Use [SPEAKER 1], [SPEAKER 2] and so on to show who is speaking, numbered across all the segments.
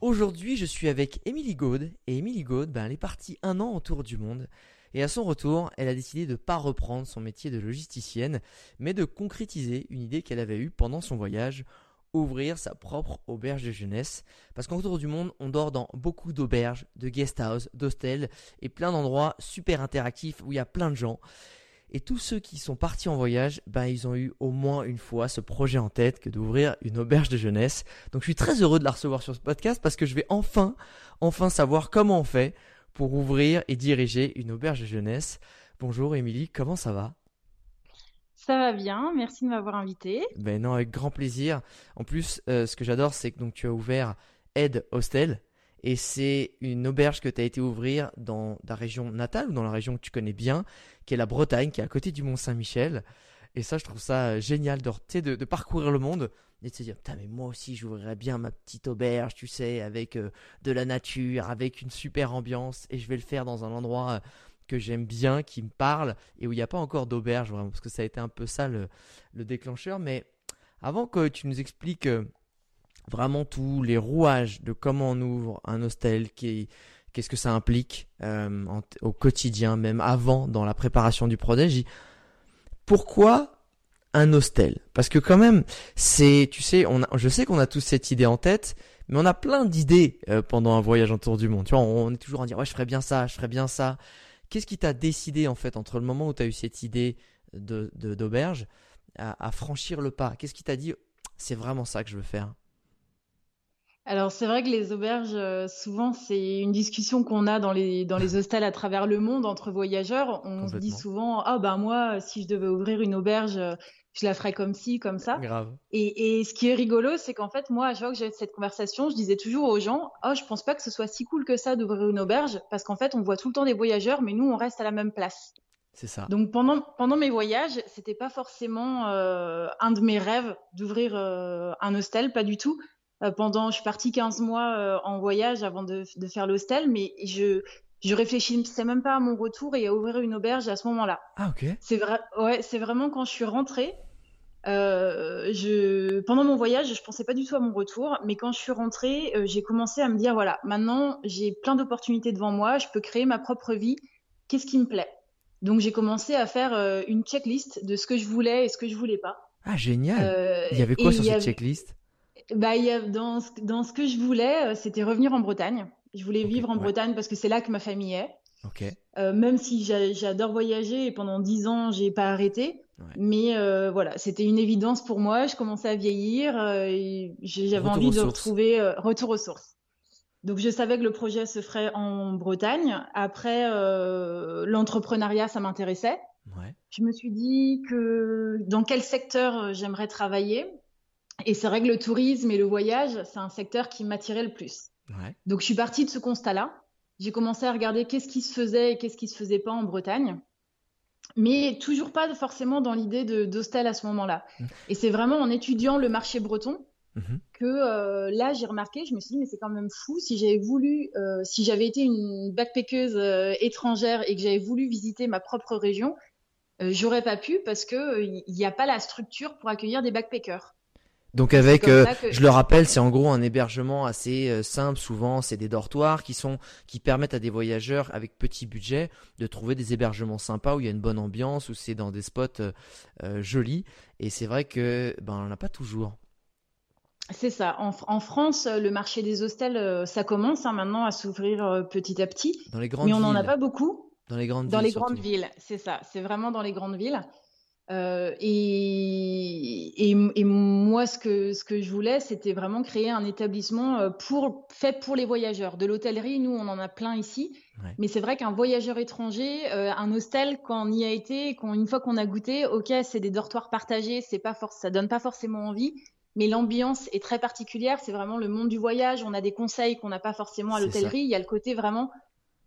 [SPEAKER 1] Aujourd'hui, je suis avec Émilie Gaude et Émilie Gaude, ben, elle est partie un an autour du monde. Et à son retour, elle a décidé de ne pas reprendre son métier de logisticienne, mais de concrétiser une idée qu'elle avait eue pendant son voyage, ouvrir sa propre auberge de jeunesse. Parce qu'autour du monde, on dort dans beaucoup d'auberges, de guest house, d'hostels et plein d'endroits super interactifs où il y a plein de gens. Et tous ceux qui sont partis en voyage, ben, ils ont eu au moins une fois ce projet en tête que d'ouvrir une auberge de jeunesse. Donc je suis très heureux de la recevoir sur ce podcast parce que je vais enfin, enfin savoir comment on fait pour ouvrir et diriger une auberge de jeunesse. Bonjour Émilie, comment ça va?
[SPEAKER 2] Ça va bien, merci de m'avoir invité.
[SPEAKER 1] Ben non, avec grand plaisir. En plus, euh, ce que j'adore, c'est que donc tu as ouvert Ed Hostel, et c'est une auberge que tu as été ouvrir dans ta région natale ou dans la région que tu connais bien, qui est la Bretagne, qui est à côté du Mont Saint-Michel. Et ça, je trouve ça euh, génial de, de, de parcourir le monde et de se dire, putain, mais moi aussi, j'ouvrirais bien ma petite auberge, tu sais, avec euh, de la nature, avec une super ambiance, et je vais le faire dans un endroit euh, que j'aime bien, qui me parle, et où il n'y a pas encore d'auberge, vraiment, parce que ça a été un peu ça le, le déclencheur. Mais avant que tu nous expliques vraiment tous les rouages de comment on ouvre un hostel, qu'est-ce que ça implique euh, au quotidien, même avant, dans la préparation du projet. Pourquoi un hostel? Parce que quand même, c'est, tu sais, on je sais qu'on a tous cette idée en tête, mais on a plein d'idées euh, pendant un voyage autour du monde. Tu vois, on, est toujours à dire, ouais, je ferais bien ça, je ferais bien ça. Qu'est-ce qui t'a décidé en fait entre le moment où tu as eu cette idée de d'auberge à franchir le pas? Qu'est-ce qui t'a dit, c'est vraiment ça que je veux faire?
[SPEAKER 2] Alors c'est vrai que les auberges, euh, souvent c'est une discussion qu'on a dans les dans les hostels à travers le monde entre voyageurs. On se dit souvent ah ben moi si je devais ouvrir une auberge, euh, je la ferais comme ci comme ça.
[SPEAKER 1] Grave.
[SPEAKER 2] Et, et ce qui est rigolo, c'est qu'en fait moi à chaque fois que j'avais cette conversation, je disais toujours aux gens oh je pense pas que ce soit si cool que ça d'ouvrir une auberge parce qu'en fait on voit tout le temps des voyageurs, mais nous on reste à la même place.
[SPEAKER 1] C'est ça.
[SPEAKER 2] Donc pendant pendant mes voyages, c'était pas forcément euh, un de mes rêves d'ouvrir un hostel, pas du tout. Euh, pendant, je suis partie 15 mois euh, en voyage avant de, de faire l'hostel, mais je, je réfléchissais même pas à mon retour et à ouvrir une auberge à ce moment-là.
[SPEAKER 1] Ah ok.
[SPEAKER 2] C'est vrai, ouais, c'est vraiment quand je suis rentrée. Euh, je, pendant mon voyage, je pensais pas du tout à mon retour, mais quand je suis rentrée, euh, j'ai commencé à me dire voilà, maintenant j'ai plein d'opportunités devant moi, je peux créer ma propre vie. Qu'est-ce qui me plaît? Donc j'ai commencé à faire une checklist de ce que je voulais et ce que je voulais pas.
[SPEAKER 1] Ah génial. il y avait quoi sur cette checklist?
[SPEAKER 2] Bah, y a, dans, ce, dans ce que je voulais, euh, c'était revenir en Bretagne. Je voulais vivre en Bretagne parce que c'est là que ma famille est. Euh, même si j'adore voyager et pendant dix ans, j'ai pas arrêté. Mais euh, voilà, c'était une évidence pour moi. Je commençais à vieillir et j'avais envie de retrouver retour aux sources. Donc je savais que le projet se ferait en Bretagne. Après, l'entrepreneuriat, ça m'intéressait. Je me suis dit que dans quel secteur j'aimerais travailler? Et c'est vrai que le tourisme et le voyage, c'est un secteur qui m'attirait le plus. Donc je suis partie de ce constat-là. J'ai commencé à regarder qu'est-ce qui se faisait et qu'est-ce qui se faisait pas en Bretagne. Mais toujours pas forcément dans l'idée d'hostel à ce moment-là. Mmh. Et c'est vraiment en étudiant le marché breton mmh. que euh, là j'ai remarqué, je me suis dit mais c'est quand même fou si j'avais voulu, euh, si j'avais été une backpackeuse euh, étrangère et que j'avais voulu visiter ma propre région, j'aurais pas pu parce que il n'y a pas la structure pour accueillir des backpackers.
[SPEAKER 1] Donc avec, euh, je le rappelle, c'est en gros un hébergement assez euh, simple. Souvent, c'est des dortoirs qui sont qui permettent à des voyageurs avec petit budget de trouver des hébergements sympas où il y a une bonne ambiance, où c'est dans des spots euh, jolis. Et c'est vrai que ben on n'a pas toujours.
[SPEAKER 2] C'est ça. En, France, le marché des hostels, ça commence hein, maintenant à s'ouvrir petit à petit.
[SPEAKER 1] Dans les grandes
[SPEAKER 2] mais
[SPEAKER 1] on
[SPEAKER 2] n'en a pas beaucoup.
[SPEAKER 1] Dans les grandes
[SPEAKER 2] dans
[SPEAKER 1] villes.
[SPEAKER 2] les grandes villes, c'est ça. C'est vraiment dans les grandes villes. Euh, et, et, moi, ce que, ce que je voulais, c'était vraiment créer un établissement euh, pour, fait pour les voyageurs. De l'hôtellerie, nous, on en a plein ici. Mais c'est vrai qu'un voyageur étranger, euh, un hostel, quand on y a été, quand, une fois qu'on a goûté, ok, c'est des dortoirs partagés, c'est pas ça donne pas forcément envie. Mais l'ambiance est très particulière. C'est vraiment le monde du voyage. On a des conseils qu'on n'a pas forcément à l'hôtellerie. Il y a le côté vraiment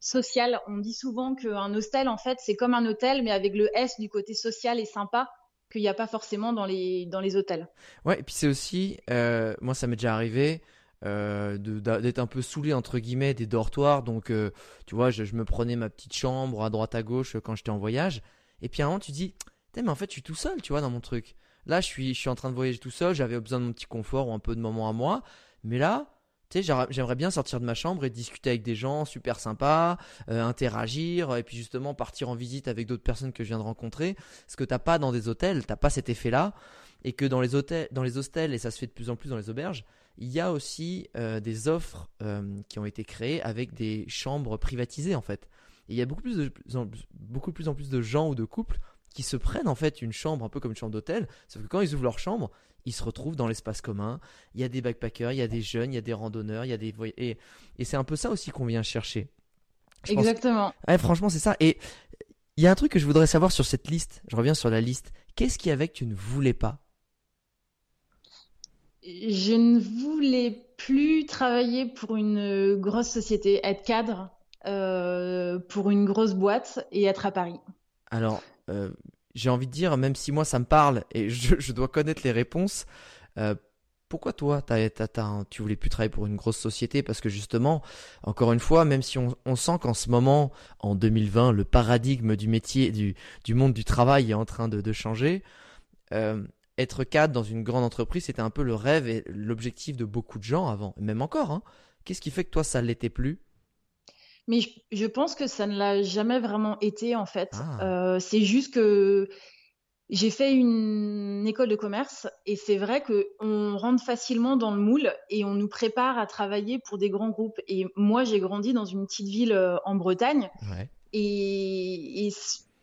[SPEAKER 2] social. On dit souvent qu'un hostel, en fait, c'est comme un hôtel, mais avec le S du côté social et sympa qu'il n'y a pas forcément dans les, dans les hôtels.
[SPEAKER 1] Ouais, et puis c'est aussi, euh, moi ça m'est déjà arrivé euh, d'être un peu saoulé entre guillemets des dortoirs. Donc, euh, tu vois, je, me prenais ma petite chambre à droite à gauche quand j'étais en voyage. Et puis à un moment, tu dis, mais en fait, je suis tout seul, tu vois, dans mon truc. Là, je suis, je suis en train de voyager tout seul. J'avais besoin de mon petit confort ou un peu de moment à moi. Mais là, j'aimerais bien sortir de ma chambre et discuter avec des gens super sympas, euh, interagir, et puis justement partir en visite avec d'autres personnes que je viens de rencontrer. Ce que t'as pas dans des hôtels, t'as pas cet effet-là, et que dans les hôtels, dans les hostels, et ça se fait de plus en plus dans les auberges, il y a aussi euh, des offres euh, qui ont été créées avec des chambres privatisées en fait. Et il y a beaucoup plus beaucoup plus en plus de gens ou de couples qui se prennent en fait une chambre un peu comme une chambre d'hôtel, sauf que quand ils ouvrent leur chambre, ils se retrouvent dans l'espace commun. Il y a des backpackers, il y a des jeunes, il y a des randonneurs, il y a des et, et c'est un peu ça aussi qu'on vient chercher.
[SPEAKER 2] Exactement.
[SPEAKER 1] franchement, c'est ça. Et il y a un truc que je voudrais savoir sur cette liste. Je reviens sur la liste. Qu'est-ce qui avait que tu ne voulais pas?
[SPEAKER 2] Je ne voulais plus travailler pour une grosse société, être cadre euh, pour une grosse boîte et être à Paris.
[SPEAKER 1] Alors, euh, j'ai envie de dire, même si moi ça me parle et je, dois connaître les réponses, euh, pourquoi toi, tu voulais plus travailler pour une grosse société Parce que justement, encore une fois, même si on, sent qu'en ce moment, en 2020, le paradigme du métier, du, monde du travail est en train de, changer, euh, être cadre dans une grande entreprise, c'était un peu le rêve et l'objectif de beaucoup de gens avant, même encore. Hein. Qu'est-ce qui fait que toi, ça l'était plus?
[SPEAKER 2] Mais je, pense que ça ne l'a jamais vraiment été en fait. Ah. Euh, c'est juste que j'ai fait une école de commerce et c'est vrai qu'on rentre facilement dans le moule et on nous prépare à travailler pour des grands groupes. Et moi, j'ai grandi dans une petite ville euh, en Bretagne et,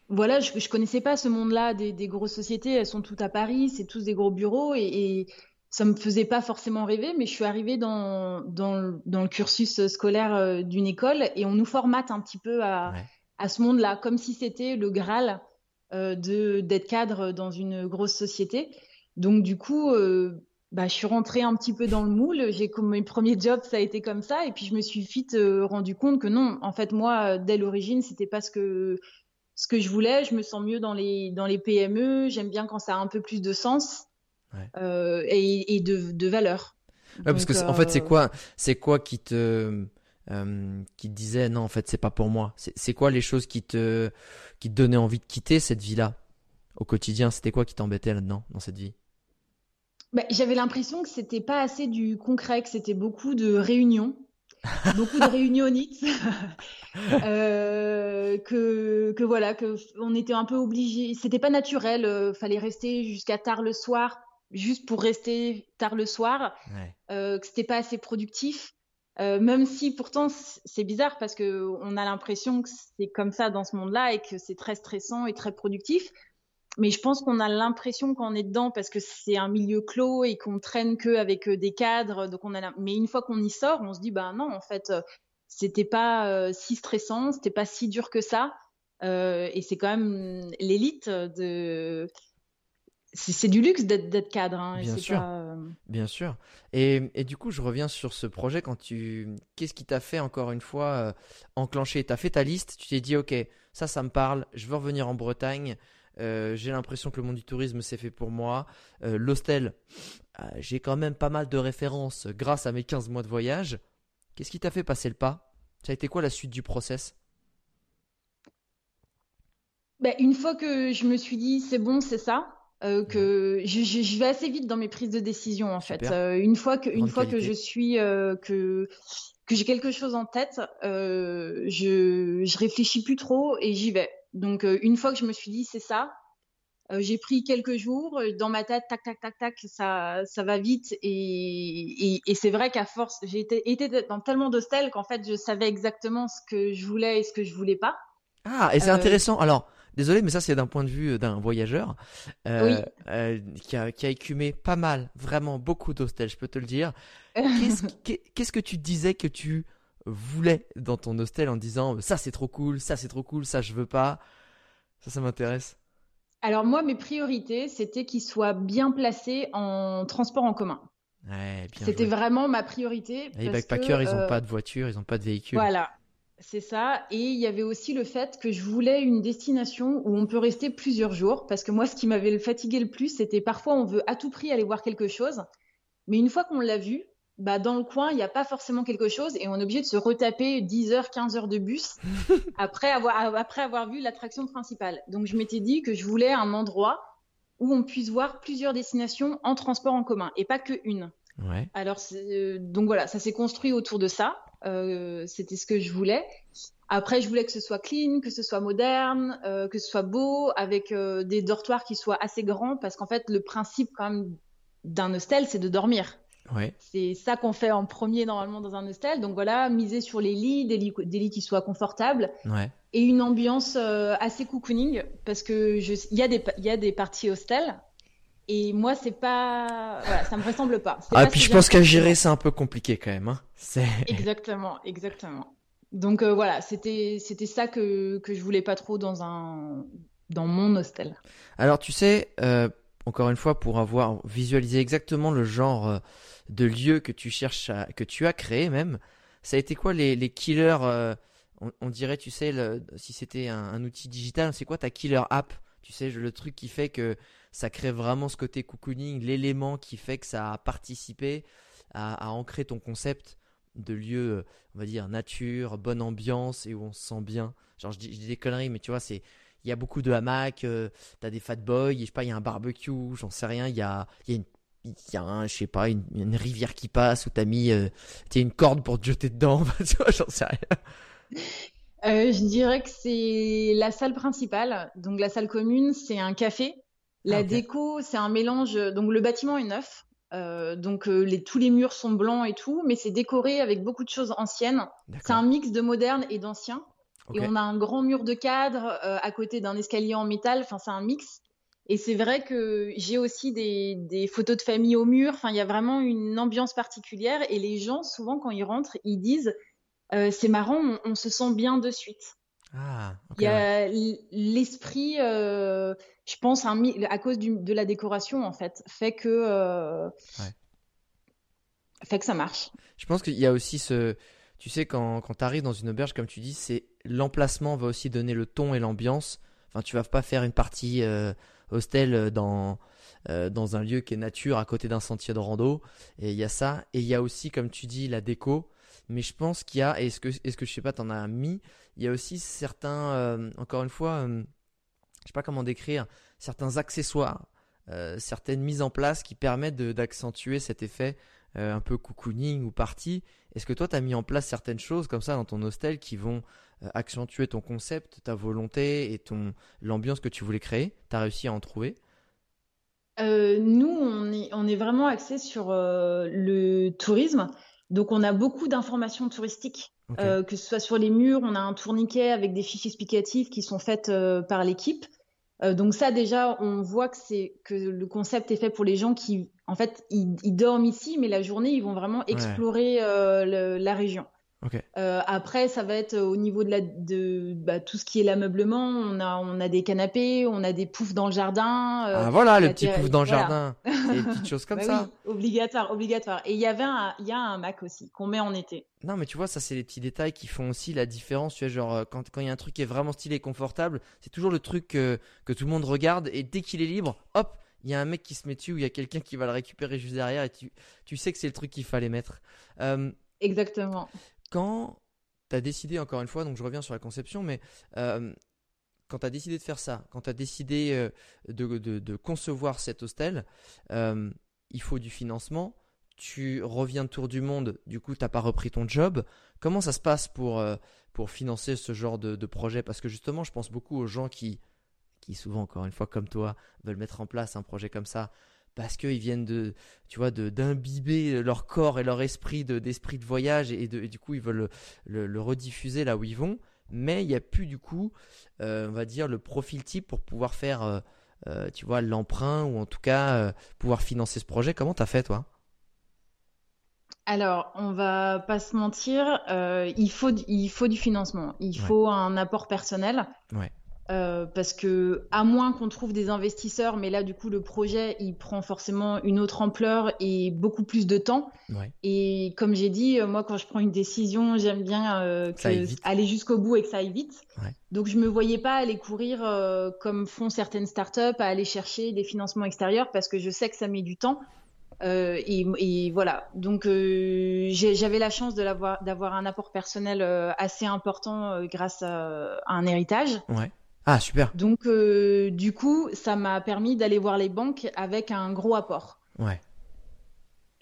[SPEAKER 2] voilà, je, ne connaissais pas ce monde-là des, grosses sociétés. Elles sont toutes à Paris, c'est tous des gros bureaux et ça me faisait pas forcément rêver, mais je suis arrivée dans, dans, dans le cursus scolaire euh, d'une école et on nous formate un petit peu à, à ce monde-là, comme si c'était le Graal euh, de d'être cadre dans une grosse société. Donc du coup, euh, bah, je suis rentrée un petit peu dans le moule. J'ai comme mes premiers jobs, ça a été comme ça, et puis je me suis vite euh, rendu compte que non, en fait moi, dès l'origine, c'était pas ce que ce que je voulais. Je me sens mieux dans les dans les PME. J'aime bien quand ça a un peu plus de sens. Euh, et, de, de, valeur.
[SPEAKER 1] parce que en fait, c'est euh, quoi, c'est quoi qui te, euh, qui te disait non, en fait, c'est pas pour moi. C'est quoi les choses qui te, qui te donnaient envie de quitter cette vie-là au quotidien? C'était quoi qui t'embêtait là-dedans, dans cette vie?
[SPEAKER 2] Bah, J'avais l'impression que c'était pas assez du concret, que c'était beaucoup de réunions. beaucoup de réunionites euh, que, que voilà que on était un peu obligé c'était pas naturel fallait rester jusqu'à tard le soir juste pour rester tard le soir, euh, que c'était pas assez productif. Euh, même si pourtant c'est bizarre parce que on a l'impression que c'est comme ça dans ce monde-là et que c'est très stressant et très productif. Mais je pense qu'on a l'impression qu'on est dedans parce que c'est un milieu clos et qu'on traîne que avec euh, des cadres. Donc on a, mais une fois qu'on y sort, on se dit bah non en fait c'était pas si stressant, c'était pas si dur que ça. et c'est quand même l'élite de c'est du luxe d'être cadre. Hein,
[SPEAKER 1] bien sûr, bien sûr. Et, et, du coup, je reviens sur ce projet. Quand tu, qu'est-ce qui t'a fait encore une fois enclencher? T'as fait ta liste. Tu t'es dit, ok, ça, ça me parle. Je veux revenir en Bretagne. Euh, j'ai l'impression que le monde du tourisme c'est fait pour moi. Euh, l'hostel, euh, j'ai quand même pas mal de références grâce à mes 15 mois de voyage. Qu'est-ce qui t'a fait passer le pas? Ça a été quoi la suite du process?
[SPEAKER 2] Ben, Une fois que je me suis dit c'est bon, c'est ça, que je, vais assez vite dans mes prises de décision en fait. une fois que, une fois que je suis que que j'ai quelque chose en tête, je je réfléchis plus trop et j'y vais. Donc euh, une fois que je me suis dit c'est ça, euh, j'ai pris quelques jours euh, dans ma tête, tac tac tac tac, ça ça va vite et, et, c'est vrai qu'à force j'ai été, été dans tellement d'hostels qu'en fait je savais exactement ce que je voulais et ce que je voulais pas.
[SPEAKER 1] Ah et c'est intéressant. Alors désolé mais ça c'est d'un point de vue d'un voyageur oui. qui, a, qui a écumé pas mal, vraiment beaucoup d'hostels, je peux te le dire. Qu'est-ce que tu disais que tu voulait dans ton hostel en disant ça c'est trop cool, ça c'est trop cool, ça je veux pas? Ça, ça m'intéresse.
[SPEAKER 2] Alors moi, mes priorités, c'était qu'il soit bien placé en transport en commun. Ouais, c'était vraiment ma priorité.
[SPEAKER 1] Les backpackers, ils n'ont euh, pas de voiture, ils n'ont pas de véhicule.
[SPEAKER 2] Voilà, c'est ça. Et il y avait aussi le fait que je voulais une destination où on peut rester plusieurs jours. Parce que moi, ce qui m'avait fatigué le plus, c'était parfois on veut à tout prix aller voir quelque chose. Mais une fois qu'on l'a vu, bah, dans le coin, il n'y a pas forcément quelque chose et on est obligé de se retaper 10 heures, 15 heures de bus après, avoir, après avoir vu l'attraction principale. Donc, je m'étais dit que je voulais un endroit où on puisse voir plusieurs destinations en transport en commun et pas que une. Ouais. Alors, euh, donc voilà, ça s'est construit autour de ça. Euh, C'était ce que je voulais. Après, je voulais que ce soit clean, que ce soit moderne, euh, que ce soit beau, avec euh, des dortoirs qui soient assez grands, parce qu'en fait, le principe quand même d'un hostel, c'est de dormir. C'est ça qu'on fait en premier normalement dans un hostel. Donc voilà, miser sur les lits, des lits, qui soient confortables et une ambiance euh, assez cocooning parce que il y a des il y a des parties hostel et moi c'est pas voilà, ça me ressemble pas.
[SPEAKER 1] Ah puis je pense qu'à gérer c'est un peu compliqué quand même. Hein.
[SPEAKER 2] Exactement, exactement. Donc euh, voilà, c'était c'était ça que que je voulais pas trop dans un dans mon hostel.
[SPEAKER 1] Alors tu sais. Euh, encore une fois, pour avoir visualisé exactement le genre de lieux que tu cherches à, que tu as créé même. Ça a été quoi les, les killers euh, on, dirait, tu sais, si c'était un, outil digital, c'est quoi ta killer app? Tu sais, le truc qui fait que ça crée vraiment ce côté cocooning, l'élément qui fait que ça a participé à, ancrer ton concept de lieu, on va dire, nature, bonne ambiance et où on se sent bien. Genre, je dis, des conneries, mais tu vois, c'est il y a beaucoup de hamacs, euh, t'as des fat boys, je sais pas, il y a un barbecue, j'en sais rien, il y a, il y a une y a je sais pas, une, rivière qui passe où t'as mis euh, une corde pour te jeter dedans, tu vois, j'en sais rien.
[SPEAKER 2] Euh, je dirais que c'est la salle principale. Donc la salle commune, c'est un café. La ah, déco, c'est un mélange. Donc le bâtiment est neuf. Euh, donc les, tous les murs sont blancs et tout, mais c'est décoré avec beaucoup de choses anciennes. C'est un mix de moderne et d'ancien. Et on a un grand mur de cadre à côté d'un escalier en métal. Enfin, c'est un mix. Et c'est vrai que j'ai aussi des, photos de famille au mur. Enfin, il y a vraiment une ambiance particulière. Et les gens, souvent, quand ils rentrent, ils disent euh, c'est marrant, on, se sent bien de suite. Ah, il y a l'esprit, euh, je pense, à cause de la décoration, en fait, fait que, euh, fait que ça marche.
[SPEAKER 1] Je pense qu'il y a aussi ce. Tu sais, quand, quand tu arrives dans une auberge, comme tu dis, c'est l'emplacement va aussi donner le ton et l'ambiance. Enfin, tu vas pas faire une partie hostel euh, dans, euh, dans un lieu qui est nature à côté d'un sentier de rando. Et il y a ça. Et il y a aussi, comme tu dis, la déco. Mais je pense qu'il y a, est-ce que, est-ce que je sais pas, t'en as mis, il y a aussi certains, euh, encore une fois, je sais pas comment décrire, certains accessoires, certaines mises en place qui permettent d'accentuer cet effet un peu cocooning ou party. Est-ce que toi, tu as mis en place certaines choses comme ça dans ton hostel qui vont euh, accentuer ton concept, ta volonté et ton l'ambiance que tu voulais créer? Tu as réussi à en trouver?
[SPEAKER 2] Euh, Nous, on est, vraiment axé sur euh, le tourisme. Donc, on a beaucoup d'informations touristiques, que ce soit sur les murs, on a un tourniquet avec des fiches explicatives qui sont faites par l'équipe. donc ça, déjà, on voit que c'est que le concept est fait pour les gens qui, en fait, ils, dorment ici, mais la journée, ils vont vraiment explorer la région. Euh, après, ça va être au niveau de, la, de bah, tout ce qui est l'ameublement. On a, on a des canapés, on a des poufs dans le jardin.
[SPEAKER 1] Euh, ah voilà, le petit pouf dans le jardin. des petites choses comme bah ça.
[SPEAKER 2] Oui, obligatoire, obligatoire. Et il y avait un, il y a un Mac aussi qu'on met en été.
[SPEAKER 1] Non, mais tu vois, ça c'est les petits détails qui font aussi la différence. Tu vois, genre euh, quand il y a un truc qui est vraiment stylé et confortable, c'est toujours le truc que, que tout le monde regarde et dès qu'il est libre, hop, il y a un mec qui se met dessus ou il y a quelqu'un qui va le récupérer juste derrière et tu, tu sais que c'est le truc qu'il fallait mettre.
[SPEAKER 2] Exactement
[SPEAKER 1] quand tu as décidé, encore une fois, donc je reviens sur la conception, mais euh, quand tu as décidé de faire ça, quand tu as décidé euh, de, concevoir cet hostel, euh, il faut du financement. Tu reviens de tour du monde, du coup, tu n'as pas repris ton job. Comment ça se passe pour, pour financer ce genre de, de projet? Parce que justement, je pense beaucoup aux gens qui, qui, souvent, encore une fois, comme toi, veulent mettre en place un projet comme ça parce qu'ils viennent de, tu vois, d'imbiber leur corps et leur esprit d'esprit de, voyage et, du coup ils veulent le, rediffuser là où ils vont. Mais il n'y a plus du coup, euh, on va dire, le profil type pour pouvoir faire, euh, euh, tu vois, l'emprunt ou en tout cas pouvoir financer ce projet. Comment tu as fait toi?
[SPEAKER 2] Alors, on va pas se mentir, il, faut, il faut du financement, il faut un apport personnel.
[SPEAKER 1] Ouais.
[SPEAKER 2] Euh, parce que à moins qu'on trouve des investisseurs, mais là du coup le projet il prend forcément une autre ampleur et beaucoup plus de temps. Et comme j'ai dit, euh, moi quand je prends une décision, j'aime bien euh, aller jusqu'au bout et que ça aille vite. Donc je me voyais pas aller courir comme font certaines startups à aller chercher des financements extérieurs parce que je sais que ça met du temps. Et, voilà. Donc j'avais la chance d'avoir un apport personnel assez important grâce à, à, un héritage.
[SPEAKER 1] Ouais. Ah, super.
[SPEAKER 2] Donc, euh, du coup, ça m'a permis d'aller voir les banques avec un gros apport.
[SPEAKER 1] Ouais.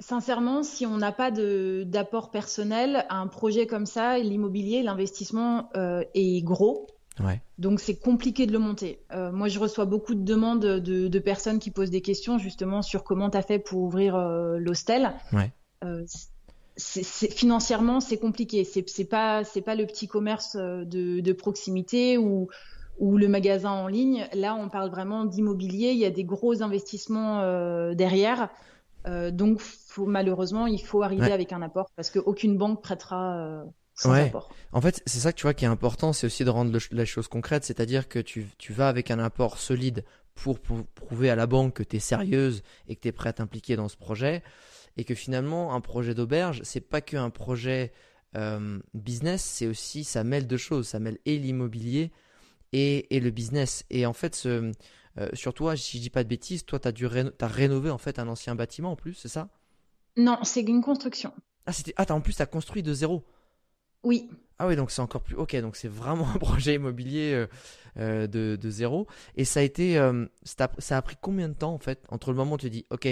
[SPEAKER 2] Sincèrement, si on n'a pas d'apport personnel, un projet comme ça, l'immobilier, l'investissement euh, est gros.
[SPEAKER 1] Ouais.
[SPEAKER 2] Donc c'est compliqué de le monter. Euh, moi, je reçois beaucoup de demandes de, personnes qui posent des questions justement sur comment tu as fait pour ouvrir l'hostel.
[SPEAKER 1] Ouais.
[SPEAKER 2] financièrement, c'est compliqué. C'est pas pas le petit commerce de, de proximité où ou le magasin en ligne. Là, on parle vraiment d'immobilier. Il y a des gros investissements euh, derrière. Euh, donc, faut, malheureusement, il faut arriver avec un apport parce qu'aucune banque prêtera euh, sans apport.
[SPEAKER 1] En fait, c'est ça que tu vois qui est important, c'est aussi de rendre la chose concrète, c'est-à-dire que tu, tu, vas avec un apport solide pour, pour prouver à la banque que tu es sérieuse et que tu es prêt à t'impliquer dans ce projet et que finalement, un projet d'auberge, c'est pas qu'un projet business, c'est aussi, ça mêle deux choses, ça mêle et l'immobilier et, le business. Et en fait, ce, euh, sur toi, si je dis pas de bêtises, toi, tu as, as rénové en fait un ancien bâtiment en plus, c'est ça?
[SPEAKER 2] Non, c'est une construction.
[SPEAKER 1] Ah, c'était... ah en plus, tu as construit de zéro?
[SPEAKER 2] Oui.
[SPEAKER 1] Ah oui, donc c'est encore plus. Ok, donc c'est vraiment un projet immobilier euh, euh, de, de, zéro. Et ça a été. ça a pris combien de temps en fait? Entre le moment où tu dis, ok,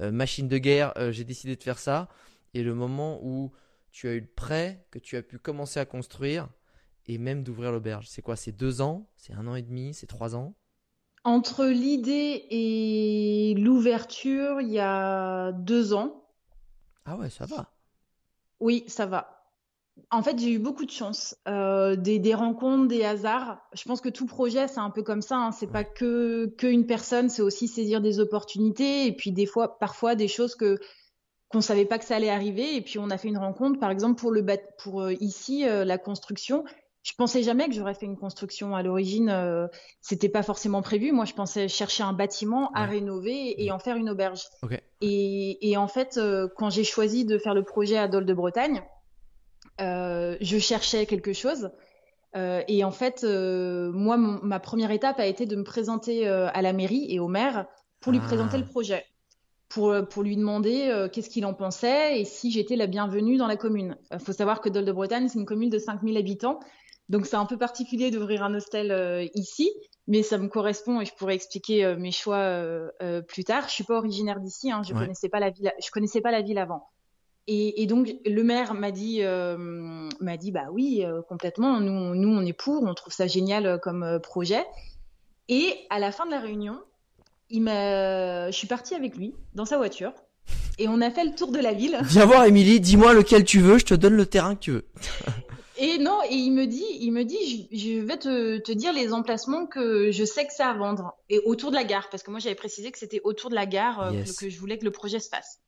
[SPEAKER 1] machine de guerre, j'ai décidé de faire ça, et le moment où tu as eu le prêt, que tu as pu commencer à construire et même d'ouvrir l'auberge C'est quoi? C'est deux ans? C'est un an et demi? C'est trois ans?
[SPEAKER 2] Entre l'idée et l'ouverture, il y a deux ans.
[SPEAKER 1] Ah ouais, ça va.
[SPEAKER 2] Oui, ça va. En fait, j'ai eu beaucoup de chance, euh, des, rencontres, des hasards. Je pense que tout projet, c'est un peu comme ça. Hein. C'est pas que qu'une personne, c'est aussi saisir des opportunités et puis des fois, parfois, des choses que qu'on savait pas que ça allait arriver. Et puis on a fait une rencontre, par exemple pour le pour euh, ici euh, la construction je pensais jamais que j'aurais fait une construction à l'origine. Euh, c'était pas forcément prévu. Moi, je pensais chercher un bâtiment à rénover et en faire une auberge. Et, en fait, euh, quand j'ai choisi de faire le projet à Dole de Bretagne, euh, je cherchais quelque chose. et en fait, moi, ma première étape a été de me présenter à la mairie et au maire pour lui présenter ah. le projet. Pour, pour, lui demander qu'est-ce qu'il en pensait et si j'étais la bienvenue dans la commune. Il faut savoir que Dole de Bretagne, c'est une commune de 5000 habitants donc c'est un peu particulier d'ouvrir un hostel euh, ici, mais ça me correspond et je pourrais expliquer euh, mes choix euh, plus tard. Je suis pas originaire d'ici, hein, je ne connaissais pas la ville, je connaissais pas la ville avant. Et, donc le maire m'a dit, m'a dit bah oui complètement. Nous, nous on est pour, on trouve ça génial comme projet. Et à la fin de la réunion, il m'a, je suis partie avec lui dans sa voiture et on a fait le tour de la ville.
[SPEAKER 1] Viens voir Émilie, dis-moi lequel tu veux, je te donne le terrain que tu veux.
[SPEAKER 2] Et non, et il me dit, il me dit, je, vais te, dire les emplacements que je sais que c'est à vendre et autour de la gare, parce que moi j'avais précisé que c'était autour de la gare euh, que, je voulais que le projet se fasse.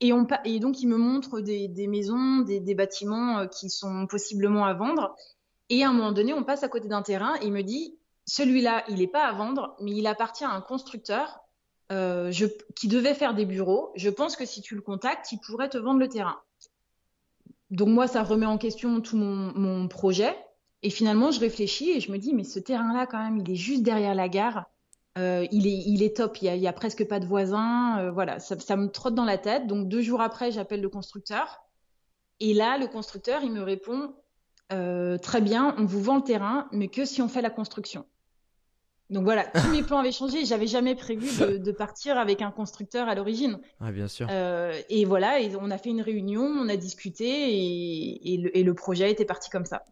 [SPEAKER 2] Et, on, et donc, il me montre des, maisons, des, bâtiments euh, qui sont possiblement à vendre. Et à un moment donné, on passe à côté d'un terrain et il me dit, celui-là, il n'est pas à vendre, mais il appartient à un constructeur euh, qui devait faire des bureaux. Je pense que si tu le contactes, il pourrait te vendre le terrain. Donc moi, ça remet en question tout mon, projet. Et finalement, je réfléchis et je me dis, mais ce terrain-là, quand même, il est juste derrière la gare. Euh, il, est, top, il y, a, presque pas de voisins. Euh, voilà, ça, me trotte dans la tête. Donc deux jours après, j'appelle le constructeur. Et là, le constructeur, il me répond, euh, très bien, on vous vend le terrain, mais que si on fait la construction. Donc voilà, tous mes plans avaient changé. J'avais jamais prévu de, partir avec un constructeur à l'origine.
[SPEAKER 1] Ah, bien sûr.
[SPEAKER 2] et voilà, on a fait une réunion, on a discuté et, le, projet était parti comme ça.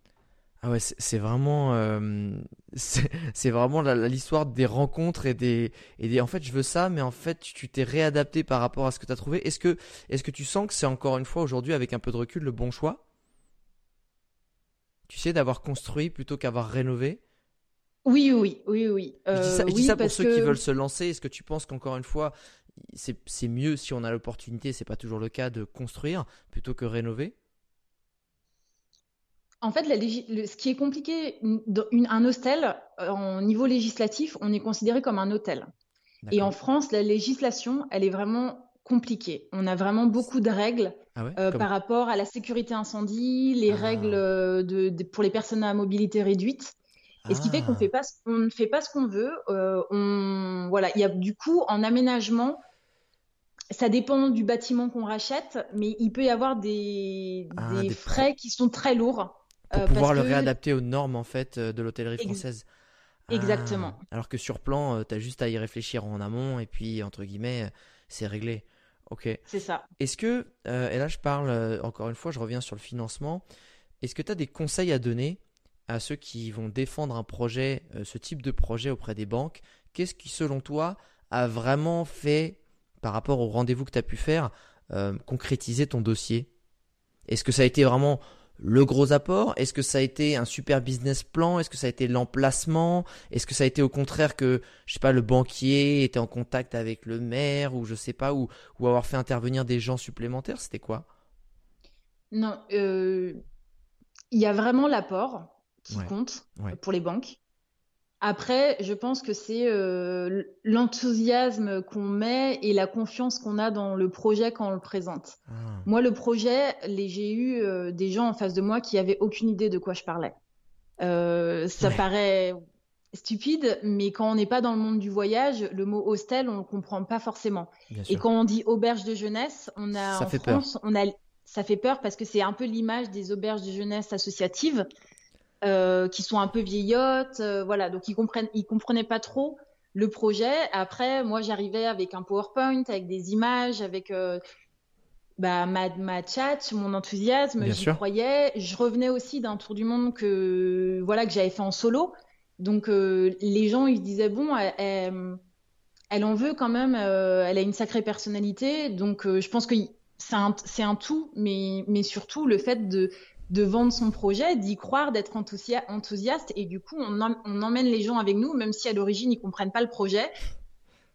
[SPEAKER 1] Ah ouais, c'est vraiment, euh, c'est vraiment l'histoire des rencontres et des, et des. En fait, je veux ça, mais en fait, tu t'es réadapté par rapport à ce que tu as trouvé. Est-ce que, est-ce que tu sens que c'est encore une fois aujourd'hui, avec un peu de recul, le bon choix? Tu sais, d'avoir construit plutôt qu'avoir rénové?
[SPEAKER 2] Oui, oui, oui, oui.
[SPEAKER 1] je dis ça, euh, pour ceux qui veulent se lancer. Est-ce que tu penses qu'encore une fois, c'est mieux si on a l'opportunité, c'est pas toujours le cas, de construire plutôt que rénover?
[SPEAKER 2] En fait, ce qui est compliqué, un hostel, en niveau législatif, on est considéré comme un hôtel. Et en France, la législation, elle est vraiment compliquée. On a vraiment beaucoup de règles ah euh, par rapport à la sécurité incendie, les ah. règles de, pour les personnes à mobilité réduite. Et ce qui fait qu'on ah. ne fait pas ce qu'on veut. Euh, on, voilà, il y a du coup en aménagement, ça dépend du bâtiment qu'on rachète, mais il peut y avoir des, des frais qui sont très lourds.
[SPEAKER 1] Pour euh, pouvoir le réadapter aux normes en fait euh, de l'hôtellerie française.
[SPEAKER 2] Exactement.
[SPEAKER 1] Ah, alors que sur plan, tu as juste à y réfléchir en amont et puis entre guillemets, c'est réglé. Ok.
[SPEAKER 2] C'est ça.
[SPEAKER 1] Est-ce que, et là je parle encore une fois, je reviens sur le financement, est-ce que tu as des conseils à donner à ceux qui vont défendre un projet, ce type de projet auprès des banques. Qu'est-ce qui selon toi a vraiment fait, par rapport au rendez-vous que tu as pu faire, concrétiser ton dossier? Est-ce que ça a été vraiment le gros apport? Est-ce que ça a été un super business plan? Est-ce que ça a été l'emplacement? Est-ce que ça a été au contraire que, je sais pas, le banquier était en contact avec le maire ou je sais pas, ou, ou avoir fait intervenir des gens supplémentaires? C'était quoi?
[SPEAKER 2] Non, euh, il y a vraiment l'apport qui compte pour les banques. Après, je pense que c'est euh, l'enthousiasme qu'on met et la confiance qu'on a dans le projet quand on le présente. Ah. Moi, le projet, j'ai eu euh, des gens en face de moi qui avaient aucune idée de quoi je parlais. Euh, ça paraît stupide, mais quand on n'est pas dans le monde du voyage, le mot hostel, on ne comprend pas forcément. et quand on dit auberge de jeunesse, on a en France, on a ça fait peur parce que c'est un peu l'image des auberges de jeunesse associatives. Euh, qui sont un peu vieillottes, euh, voilà. Donc ils comprennent, ils comprenaient pas trop le projet. Après, moi, j'arrivais avec un PowerPoint, avec des images, avec euh, bah, ma, ma chat, mon enthousiasme, j'y croyais. Je revenais aussi d'un tour du monde que voilà que j'avais fait en solo. Donc les gens ils disaient bon, elle, elle, en veut quand même, elle a une sacrée personnalité. Donc je pense que c'est un, un, tout, mais, mais surtout le fait de de vendre son projet, d'y croire, d'être enthousiaste. Et du coup, on, emmène les gens avec nous, même si à l'origine ils comprennent pas le projet.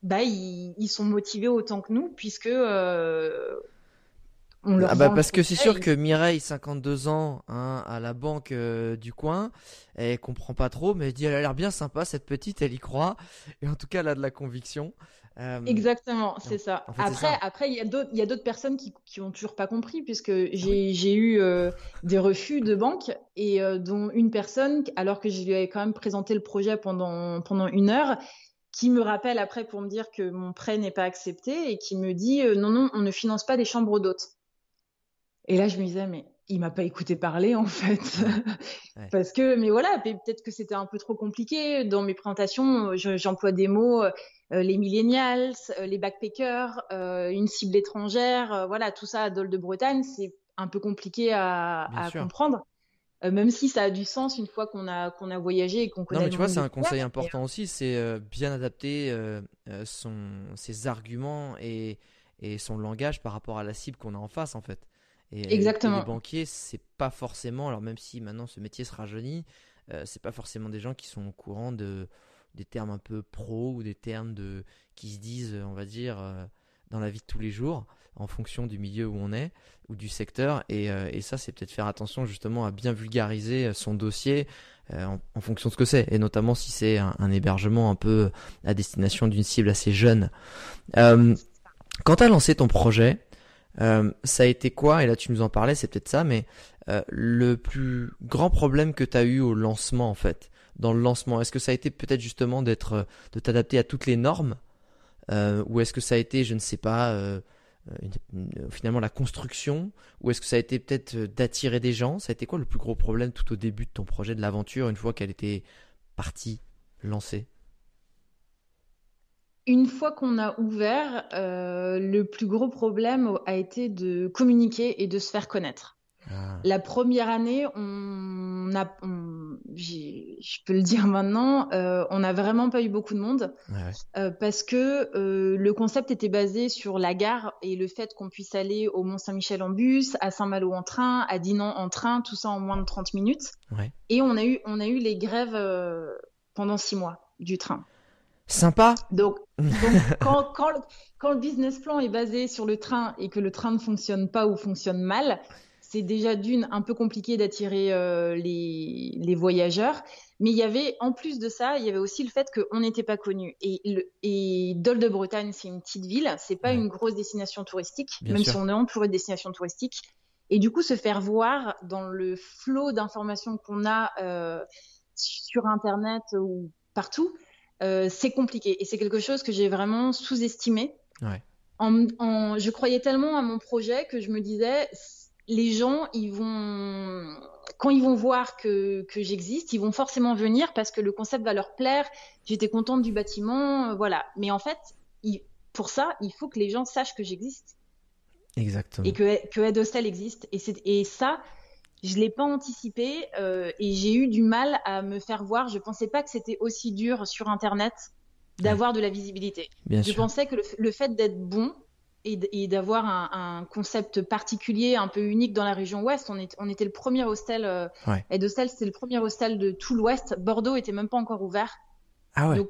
[SPEAKER 2] Bah, ils, sont motivés autant que nous, puisque euh,
[SPEAKER 1] on leur ah bah parce que c'est sûr que Mireille, 52 ans, hein, à la banque euh, du coin, elle comprend pas trop, mais elle dit elle a l'air bien sympa cette petite, elle y croit, et en tout cas elle a de la conviction.
[SPEAKER 2] Euh, Exactement, c'est ça. après, après, il y a d'autres, il y a d'autres personnes qui, qui ont toujours pas compris puisque j'ai, j'ai eu euh, des refus de banque et euh, dont une personne, alors que je lui avais quand même présenté le projet pendant pendant une heure, qui me rappelle après pour me dire que mon prêt n'est pas accepté et qui me dit non non, on ne finance pas des chambres d'hôtes. Et là, je me disais mais il m'a pas écouté parler en fait parce que mais voilà peut-être que c'était un peu trop compliqué dans mes présentations j'emploie des mots euh, les millennials, euh, les backpackers, euh, une cible étrangère, voilà, tout ça à Dole de Bretagne, c'est un peu compliqué à, comprendre. même si ça a du sens une fois qu'on a qu'on a voyagé et qu'on connaît.
[SPEAKER 1] Non, mais tu vois, c'est un conseil important aussi, c'est bien adapter son ses arguments et et son langage par rapport à la cible qu'on a en face en fait.
[SPEAKER 2] Et, Exactement.
[SPEAKER 1] les banquiers, c'est pas forcément, alors même si maintenant ce métier se rajeunit, c'est pas forcément des gens qui sont au courant de des termes un peu pro ou des termes de qui se disent, on va dire, euh, dans la vie de tous les jours. en fonction du milieu où on est ou du secteur. Et, ça, c'est peut-être faire attention justement à bien vulgariser son dossier en, fonction de ce que c'est, et notamment si c'est un, hébergement un peu à destination d'une cible assez jeune. quand tu as lancé ton projet, ça a été quoi Et là, tu nous en parlais, c'est peut-être ça, mais le plus grand problème que tu as eu au lancement, en fait dans le lancement Est-ce que ça a été peut-être justement d'être, euh, de t'adapter à toutes les normes, euh, ou est-ce que ça a été, je ne sais pas, euh, finalement la construction, ou est-ce que ça a été peut-être d'attirer des gens? Ça a été quoi le plus gros problème tout au début de ton projet de l'aventure, une fois qu'elle était partie, lancée?
[SPEAKER 2] Une fois qu'on a ouvert, le plus gros problème a été de communiquer et de se faire connaître. Ah. La première année, on a, je peux le dire maintenant, euh, on n'a vraiment pas eu beaucoup de monde euh, parce que euh, le concept était basé sur la gare et le fait qu'on puisse aller au Mont-Saint-Michel en bus, à Saint-Malo en train, à Dinan en train, tout ça en moins de 30 minutes. Et on a eu, on a eu les grèves pendant six mois du train.
[SPEAKER 1] Sympa.
[SPEAKER 2] Donc, quand, quand, le, quand, le, business plan est basé sur le train et que le train ne fonctionne pas ou fonctionne mal, c'est déjà d'une un peu compliqué d'attirer euh, les, les, voyageurs. Mais il y avait, en plus de ça, il y avait aussi le fait qu'on n'était pas connu. Et, le, et Dol de Bretagne, c'est une petite ville, c'est pas une grosse destination touristique, même si on est entouré de destinations touristiques. Et du coup, se faire voir dans le flot d'informations qu'on a euh, sur Internet ou partout, euh, c'est compliqué. Et c'est quelque chose que j'ai vraiment sous-estimé. Ouais. En, en, je croyais tellement à mon projet que je me disais, les gens, ils vont, quand ils vont voir que, que j'existe, ils vont forcément venir parce que le concept va leur plaire. J'étais contente du bâtiment, euh, voilà. Mais en fait, pour ça, il faut que les gens sachent que j'existe.
[SPEAKER 1] Exactement.
[SPEAKER 2] Et que, que Ed Hostel existe. Et, et ça, je l'ai pas anticipé euh, et j'ai eu du mal à me faire voir. Je pensais pas que c'était aussi dur sur Internet d'avoir de la visibilité. je pensais que le fait d'être bon, et, d'avoir un, concept particulier, un peu unique dans la région ouest. On, est, on était le premier hostel, euh, et Hostel, c'était le premier hostel de tout l'ouest. Bordeaux était même pas encore ouvert.
[SPEAKER 1] Ah ouais. Donc,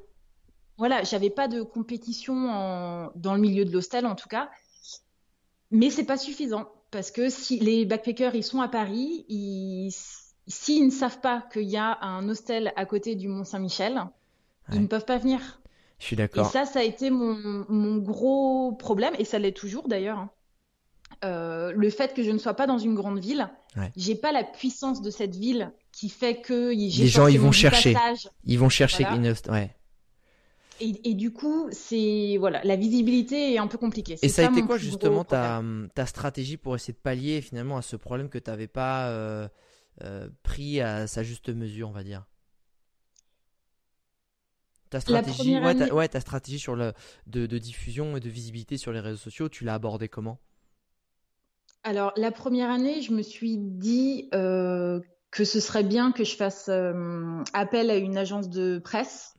[SPEAKER 2] voilà, j'avais pas de compétition dans le milieu de l'hostel en tout cas, mais c'est pas suffisant parce que si les backpackers ils sont à Paris, s'ils ne savent pas qu'il y a un hostel à côté du Mont Saint-Michel, ils ne peuvent pas venir.
[SPEAKER 1] Je suis d'accord.
[SPEAKER 2] Et ça, ça a été mon, mon gros problème, et ça l'est toujours d'ailleurs. Hein. Euh, le fait que je ne sois pas dans une grande ville, ouais. j'ai pas la puissance de cette ville qui fait que
[SPEAKER 1] les gens ils vont chercher, ils vont chercher voilà. ouais.
[SPEAKER 2] Et, et, du coup, c'est voilà, la visibilité est un peu compliquée.
[SPEAKER 1] Et ça, a été quoi justement ta, ta, stratégie pour essayer de pallier finalement à ce problème que tu n'avais pas euh, euh, pris à sa juste mesure, on va dire? Ta stratégie, ouais, ta, stratégie sur le, de, diffusion et de visibilité sur les réseaux sociaux, tu l'as abordé comment?
[SPEAKER 2] Alors, la première année, je me suis dit euh, que ce serait bien que je fasse appel à une agence de presse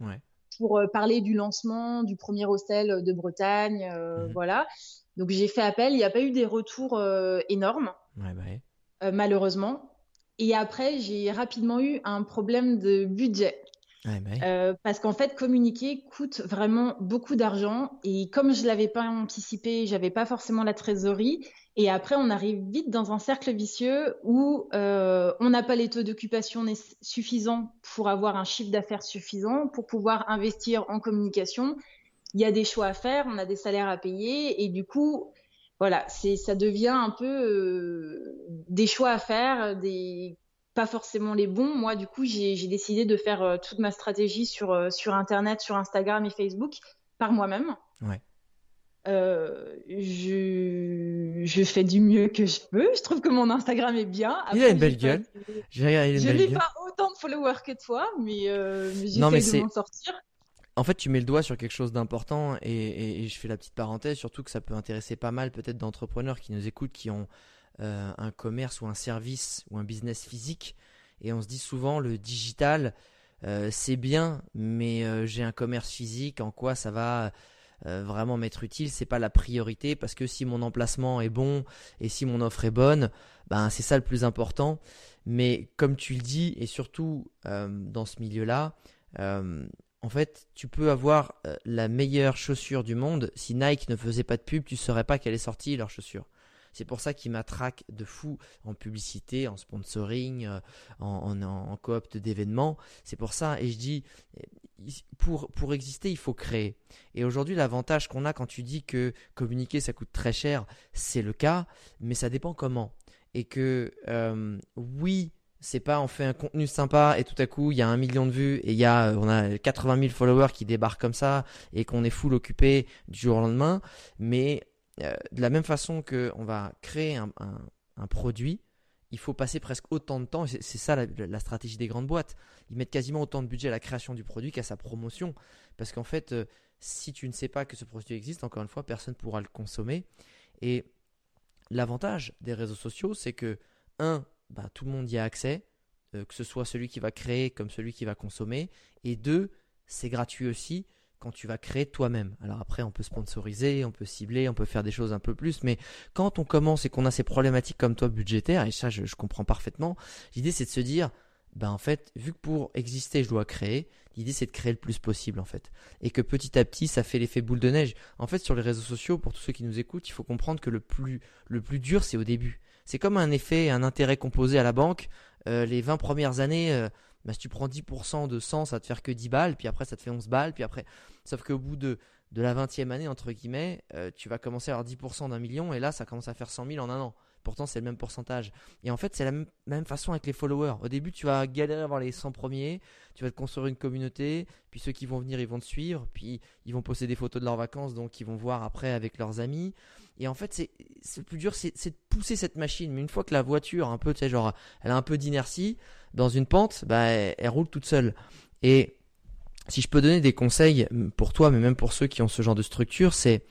[SPEAKER 2] pour euh, parler du lancement du premier hostel de Bretagne. Mhm. Voilà. Donc, j'ai fait appel. Il n'y a pas eu des retours énormes, bah malheureusement. Et après, j'ai rapidement eu un problème de budget. Bah euh, parce qu'en fait, communiquer coûte vraiment beaucoup d'argent. Et comme je l'avais pas anticipé, j'avais pas forcément la trésorerie. Et après, on arrive vite dans un cercle vicieux où euh, on n'a pas les taux d'occupation suffisants pour avoir un chiffre d'affaires suffisant, pour pouvoir investir en communication. Il y a des choix à faire, on a des salaires à payer. Et du coup, voilà, ça devient un peu euh, des choix à faire, pas forcément les bons. Moi, du coup, j'ai décidé de faire euh, toute ma stratégie sur, sur Internet, sur Instagram et Facebook par moi-même.
[SPEAKER 1] Ouais.
[SPEAKER 2] Euh, je, je fais du mieux que je peux. Je trouve que mon Instagram est bien.
[SPEAKER 1] il a une belle gueule.
[SPEAKER 2] je n'ai pas autant de followers que toi, mais, euh, mais j'essaie de m'en sortir.
[SPEAKER 1] En fait, tu mets le doigt sur quelque chose d'important et, et, je fais la petite parenthèse, surtout que ça peut intéresser pas mal peut-être d'entrepreneurs qui nous écoutent, qui ont euh, un commerce ou un service ou un business physique. Et on se dit souvent le digital, euh, c'est bien, mais euh, j'ai un commerce physique, en quoi ça va vraiment m'être utile C'est pas la priorité parce que si mon emplacement est bon et si mon offre est bonne, ben c'est ça le plus important. Mais comme tu le dis, et surtout dans ce milieu-là, en fait, tu peux avoir euh, la meilleure chaussure du monde. Si Nike ne faisait pas de pub, tu saurais pas qu'elle est sortie, leur chaussure. C'est pour ça qu'ils m'attraquent de fou en publicité, en sponsoring, euh, en, en, coop d'événements. C'est pour ça. Et je dis, pour, pour exister, il faut créer. Et aujourd'hui, l'avantage qu'on a quand tu dis que communiquer, ça coûte très cher, c'est le cas, mais ça dépend comment. Et que euh, oui, c'est pas on fait un contenu sympa et tout à coup il y a un million de vues et il y a on a 80 000 followers qui débarquent comme ça et qu'on est full occupé du jour au lendemain mais euh, de la même façon que on va créer un, produit il faut passer presque autant de temps c'est ça la, stratégie des grandes boîtes. Ils mettent quasiment autant de budget à la création du produit qu'à sa promotion. Parce qu'en fait euh, si tu ne sais pas que ce produit existe encore une fois personne ne pourra le consommer. Et l'avantage des réseaux sociaux c'est que un bah, tout le monde y a accès, euh, que ce soit celui qui va créer comme celui qui va consommer. Et deux, c'est gratuit aussi quand tu vas créer toi-même. Alors après, on peut sponsoriser, on peut cibler, on peut faire des choses un peu plus, mais quand on commence et qu'on a ces problématiques comme toi budgétaires, et ça je, comprends parfaitement, l'idée c'est de se dire, ben en fait, vu que pour exister je dois créer, l'idée c'est de créer le plus possible en fait. Et que petit à petit ça fait l'effet boule de neige. En fait sur les réseaux sociaux, pour tous ceux qui nous écoutent, il faut comprendre que le plus, le plus dur c'est au début. C'est comme un effet, un intérêt composé à la banque. Euh, les 20 premières années, euh, bah, si tu prends 10% de 100, ça te fait que 10 balles, puis après ça te fait 11 balles, puis après. Sauf qu'au bout de, de la 20e année, entre guillemets, euh, tu vas commencer à avoir 10% d'un million, et là ça commence à faire 100 000 en un an. Pourtant, c'est le même pourcentage. Et en fait, c'est la même, façon avec les followers. Au début, tu vas galérer à avoir les 100 premiers, tu vas te construire une communauté, puis ceux qui vont venir, ils vont te suivre, puis ils vont poster des photos de leurs vacances, donc ils vont voir après avec leurs amis. Et en fait, c'est le plus dur, c'est de pousser cette machine. Mais une fois que la voiture, un peu, tu sais, genre, elle a un peu d'inertie dans une pente, bah, elle, roule toute seule. Et si je peux donner des conseils pour toi, mais même pour ceux qui ont ce genre de structure, c'est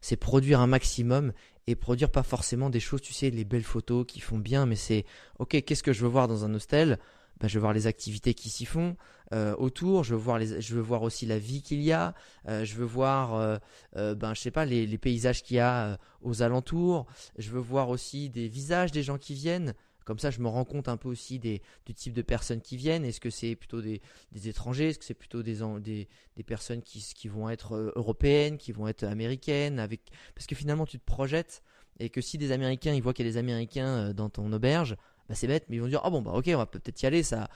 [SPEAKER 1] c'est produire un maximum et produire pas forcément des choses, tu sais, les belles photos qui font bien, mais c'est ok, qu'est-ce que je veux voir dans un hostel? Ben, je veux voir les activités qui s'y font euh, autour, je veux voir je veux voir aussi la vie qu'il y a, euh, je veux voir, euh, ben je sais pas les, les paysages qu'il y a aux alentours, je veux voir aussi des visages des gens qui viennent. Comme ça, je me rends compte un peu aussi des, du type de personnes qui viennent. Est-ce que c'est plutôt des, des étrangers? Est-ce que c'est plutôt des, des, des, personnes qui, qui vont être européennes, qui vont être américaines avec... Parce que finalement, tu te projettes et que si des Américains, ils voient qu'il y a des Américains dans ton auberge, bah c'est bête, mais ils vont dire ah bon bah ok on va peut-être y aller ça.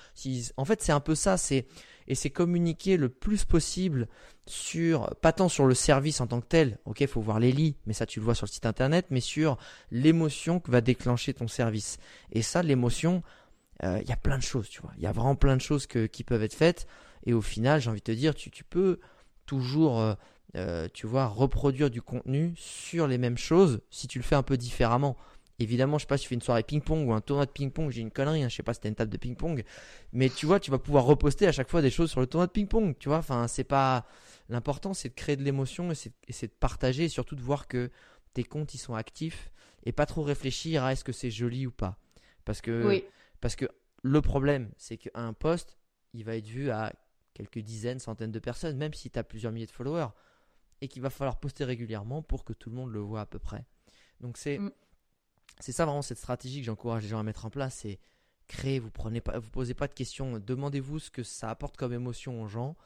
[SPEAKER 1] En fait c'est un peu ça, c'est et c'est communiquer le plus possible sur pas tant sur le service en tant que tel, ok faut voir les lits, mais ça tu le vois sur le site internet, mais sur l'émotion que va déclencher ton service. Et ça l'émotion, euh, il y a plein de choses, tu vois, il y a vraiment plein de choses qui peuvent être faites et au final j'ai envie de te dire tu, tu peux toujours euh, euh, tu vois reproduire du contenu sur les mêmes choses si tu le fais un peu différemment. Évidemment, je sais pas si tu fais une soirée ping-pong ou un tournoi de ping-pong, j'ai une connerie, hein, je sais pas si t'as une table de ping-pong, mais tu vois, tu vas pouvoir reposter à chaque fois des choses sur le tournoi de ping-pong, tu vois. Enfin, c'est pas l'important, c'est de créer de l'émotion et c'est de partager et surtout de voir que tes comptes ils sont actifs et pas trop réfléchir à est-ce que c'est joli ou pas, parce que parce que le problème, c'est qu'un post, il va être vu à quelques dizaines, centaines de personnes, même si tu as plusieurs milliers de followers, et qu'il va falloir poster régulièrement pour que tout le monde le voit à peu près. Donc c'est mm c'est ça vraiment cette stratégie que j'encourage les gens à mettre en place. C'est créer, vous prenez pas, vous posez pas de questions, demandez-vous ce que ça apporte comme émotion aux gens,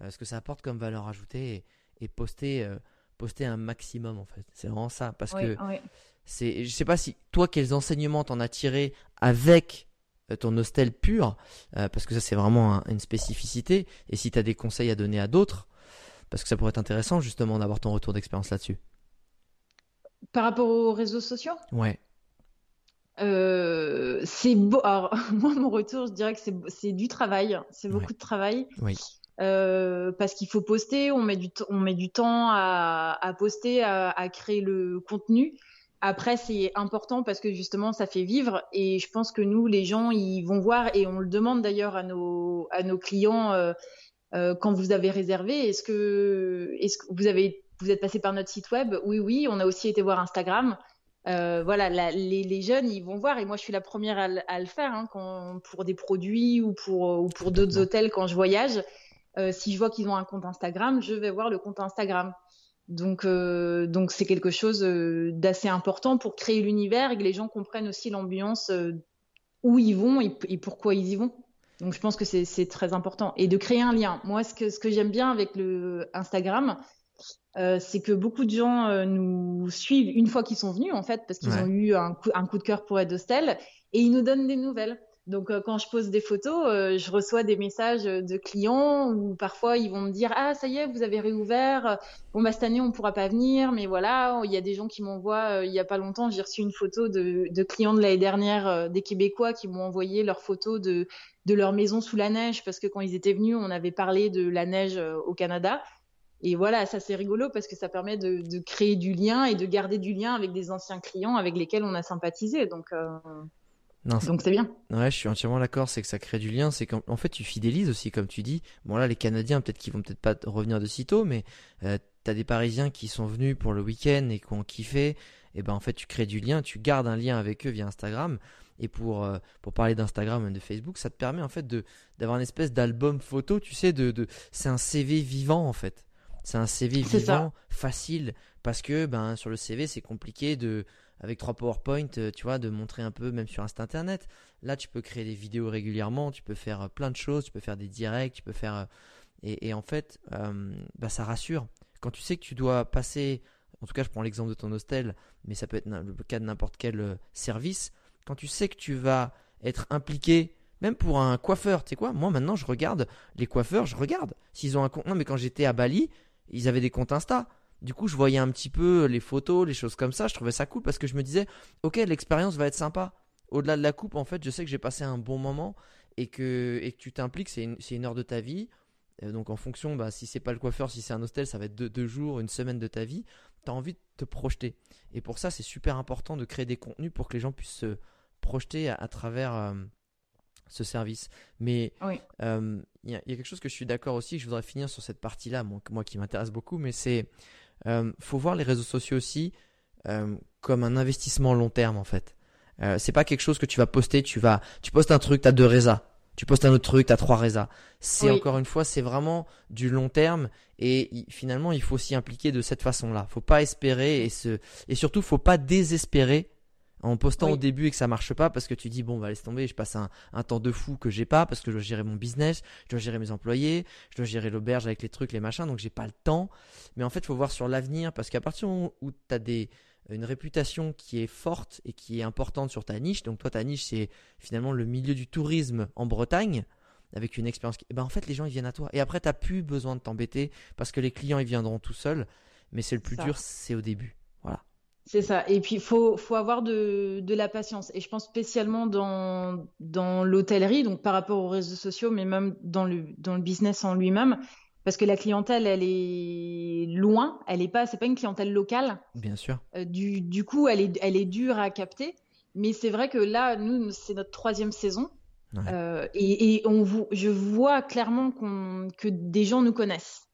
[SPEAKER 1] euh, ce que ça apporte comme valeur ajoutée et, et postez, euh, un maximum en fait. C'est vraiment ça parce que c'est, je sais pas si toi quels enseignements t'en as tiré avec euh, ton hostel pur, parce que ça c'est vraiment une spécificité. Et si tu as des conseils à donner à d'autres, parce que ça pourrait être intéressant justement d'avoir ton retour d'expérience là-dessus.
[SPEAKER 2] Par rapport aux réseaux sociaux?
[SPEAKER 1] Ouais.
[SPEAKER 2] Euh, c'est beau. Alors, moi, mon retour, je dirais que c'est du travail. C'est beaucoup de travail.
[SPEAKER 1] Oui.
[SPEAKER 2] Euh, parce qu'il faut poster, on met du, on met du temps à, à poster, à, à, créer le contenu. Après, c'est important parce que justement, ça fait vivre. Et je pense que nous, les gens, ils vont voir et on le demande d'ailleurs à nos, à nos clients euh, euh quand vous avez réservé. Est-ce que, est-ce que vous avez, vous êtes passé par notre site web? Oui, oui. On a aussi été voir Instagram. Euh, voilà, les, jeunes, ils vont voir, et moi je suis la première à, le faire, hein, quand, pour des produits ou pour, ou pour d'autres hôtels quand je voyage. Euh, si je vois qu'ils ont un compte Instagram, je vais voir le compte Instagram. Donc, euh, donc c'est quelque chose d'assez important pour créer l'univers et que les gens comprennent aussi l'ambiance où ils vont et, pourquoi ils y vont. Donc je pense que c'est très important. Et de créer un lien. Moi, ce que, ce que j'aime bien avec le Instagram, euh, c'est que beaucoup de gens euh, nous suivent une fois qu'ils sont venus, en fait, parce qu'ils ont eu un coup, un coup, de cœur pour Ed Hostel, et ils nous donnent des nouvelles. Donc euh, quand je pose des photos, je reçois des messages de clients où parfois ils vont me dire ah ça y est vous avez réouvert, bon bah cette année on pourra pas venir, mais voilà il y a des gens qui m'envoient il y a pas longtemps j'ai reçu une photo de, de clients de l'année dernière des Québécois qui m'ont envoyé leurs photos de de leur maison sous la neige parce que quand ils étaient venus on avait parlé de la neige au Canada et voilà, ça c'est rigolo parce que ça permet de, de, créer du lien et de garder du lien avec des anciens clients avec lesquels on a sympathisé. Donc, non, Donc c'est bien.
[SPEAKER 1] Ouais, je suis entièrement d'accord, c'est que ça crée du lien, c'est qu'en fait tu fidélises aussi, comme tu dis. Bon là, les Canadiens, peut-être qu'ils vont peut-être pas revenir de sitôt, mais euh, t'as des Parisiens qui sont venus pour le week-end et qui ont kiffé. Et ben en fait, tu crées du lien, tu gardes un lien avec eux via Instagram. Et pour euh, pour parler d'Instagram et de Facebook, ça te permet en fait de d'avoir une espèce d'album photo, tu sais, de, de c'est un CV vivant en fait. C'est un CV vivant, facile, parce que ben sur le CV c'est compliqué de avec trois PowerPoint, euh, tu vois, de montrer un peu, même sur Insta Internet. Là, tu peux créer des vidéos régulièrement, tu peux faire euh, plein de choses, tu peux faire des directs, tu peux faire. Euh, et, en fait, bah, ça rassure. Quand tu sais que tu dois passer, en tout cas, je prends l'exemple de ton hostel, mais ça peut être le cas de n'importe quel service. Quand tu sais que tu vas être impliqué, même pour un coiffeur, tu sais quoi, moi maintenant, je regarde les coiffeurs, je regarde s'ils ont un compte. Non, mais quand j'étais à Bali, ils avaient des comptes Insta. Du coup, je voyais un petit peu les photos, les choses comme ça. Je trouvais ça cool parce que je me disais, ok, l'expérience va être sympa. Au-delà de la coupe, en fait, je sais que j'ai passé un bon moment et que, et que tu t'impliques, c'est une, heure de ta vie. Euh, donc en fonction, bah, si c'est pas le coiffeur, si c'est un hostel, ça va être deux, jours, une semaine de ta vie. Tu as envie de te projeter. Et pour ça, c'est super important de créer des contenus pour que les gens puissent se projeter à, travers euh, ce service. Mais euh, il y, a quelque chose que je suis d'accord aussi, je voudrais finir sur cette partie-là, moi, moi qui m'intéresse beaucoup, mais c'est euh, faut voir les réseaux sociaux aussi euh, comme un investissement long terme en fait. Euh, c'est pas quelque chose que tu vas poster, tu vas, tu postes un truc, t'as deux résas. Tu postes un autre truc, t'as trois résas. C'est encore une fois, c'est vraiment du long terme et finalement, il faut s'y impliquer de cette façon-là. Faut pas espérer et se, et surtout, faut pas désespérer en postant au début et que ça marche pas parce que tu dis bon va laisse tomber je passe un, un temps de fou que j'ai pas parce que je dois gérer mon business je dois gérer mes employés je dois gérer l'auberge avec les trucs les machins donc j'ai pas le temps. Mais en fait il faut voir sur l'avenir parce qu'à partir où tu as des une réputation qui est forte et qui est importante sur ta niche donc toi ta niche c'est finalement le milieu du tourisme en Bretagne avec une expérience qui... Eh ben en fait les gens ils viennent à toi. Et après tu plus besoin de t'embêter parce que les clients ils viendront tout seuls. Mais c'est le plus dur c'est au début
[SPEAKER 2] c'est ça. Et puis, il faut, faut avoir de, de, la patience. Et je pense spécialement dans, dans l'hôtellerie, donc par rapport aux réseaux sociaux, mais même dans le, dans le business en lui-même. Parce que la clientèle, elle est loin, elle n'est pas, c'est pas une clientèle locale.
[SPEAKER 1] Bien sûr.
[SPEAKER 2] Euh, du, du, coup, elle est, elle est dure à capter. Mais c'est vrai que là, nous, c'est notre troisième saison. Euh, et, et on, je vois clairement qu'on, que des gens nous connaissent.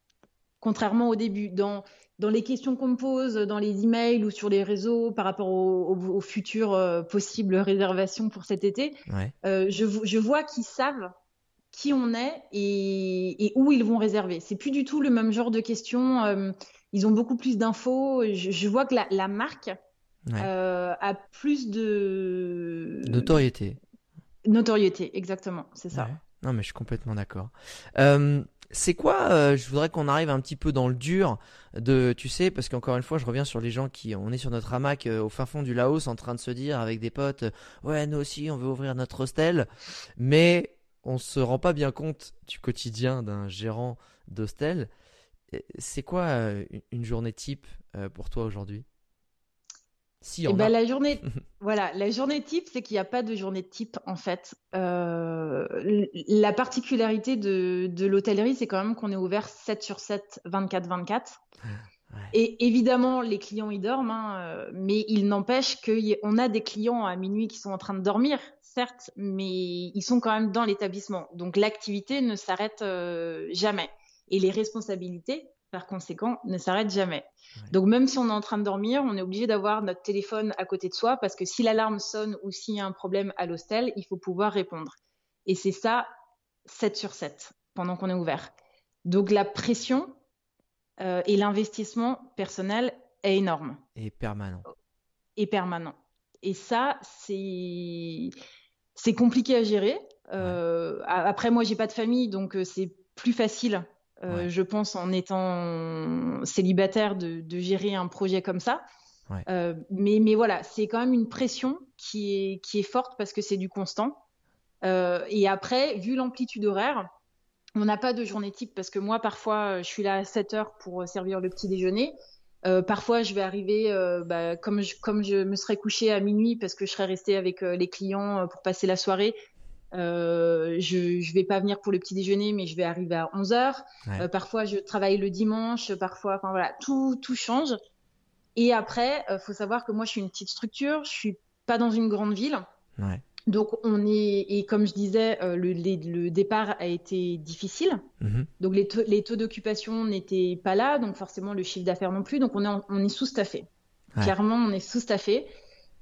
[SPEAKER 2] Contrairement au début. Dans, dans les questions qu'on me pose, dans les emails ou sur les réseaux par rapport aux, futures euh, possibles réservations pour cet été, euh, je, je, vois qu'ils savent qui on est et, où ils vont réserver. C'est plus du tout le même genre de questions. Euh, ils ont beaucoup plus d'infos. Je, vois que la, marque a plus de
[SPEAKER 1] notoriété.
[SPEAKER 2] Notoriété, exactement, c'est ça.
[SPEAKER 1] Non, mais je suis complètement d'accord. C'est quoi euh, Je voudrais qu'on arrive un petit peu dans le dur de, tu sais, parce qu'encore une fois, je reviens sur les gens qui, on est sur notre hamac euh, au fin fond du Laos, en train de se dire avec des potes, euh, ouais, nous aussi, on veut ouvrir notre hostel, mais on se rend pas bien compte du quotidien d'un gérant d'hostel. C'est quoi une journée type pour toi aujourd'hui?
[SPEAKER 2] Si eh ben, la journée, voilà, la journée type, c'est qu'il n'y a pas de journée type en fait. Euh, la particularité de, de l'hôtellerie, c'est quand même qu'on est ouvert 7 sur 7, 24-24. Et évidemment, les clients y dorment, hein, mais il n'empêche qu'on a des clients à minuit qui sont en train de dormir, certes, mais ils sont quand même dans l'établissement. Donc l'activité ne s'arrête euh, jamais. Et les responsabilités, par conséquent, ne s'arrête jamais. Donc même si on est en train de dormir, on est obligé d'avoir notre téléphone à côté de soi parce que si l'alarme sonne ou s'il y a un problème à l'hostel, il faut pouvoir répondre. Et c'est ça 7 sur 7 pendant qu'on est ouvert. Donc la pression euh, et l'investissement personnel est énorme.
[SPEAKER 1] Et permanent.
[SPEAKER 2] Et permanent. Et ça, c'est c'est compliqué à gérer Après, moi, j'ai pas de famille, donc c'est plus facile, je pense, en étant célibataire, de, gérer un projet comme ça. mais, mais voilà, c'est quand même une pression qui est, qui est forte parce que c'est du constant. et après, vu l'amplitude horaire, on n'a pas de journée type parce que moi, parfois, je suis là à 7 heures pour servir le petit déjeuner. Euh, parfois, je vais arriver euh, bah, comme, je, comme je me serais couchée à minuit parce que je serais restée avec euh, les clients pour passer la soirée. Je ne vais pas venir pour le petit déjeuner, mais je vais arriver à 11 heures. parfois, je travaille le dimanche. Parfois, enfin voilà, tout, tout change. Et après, il faut savoir que moi, je suis une petite structure. Je suis pas dans une grande ville. Ouais. Donc on est et comme je disais, euh, le, départ a été difficile. Mhm. Donc les, taux, d'occupation n'étaient pas là, donc forcément le chiffre d'affaires non plus. Donc on est on est sous-staffé. Clairement, on est sous-staffé.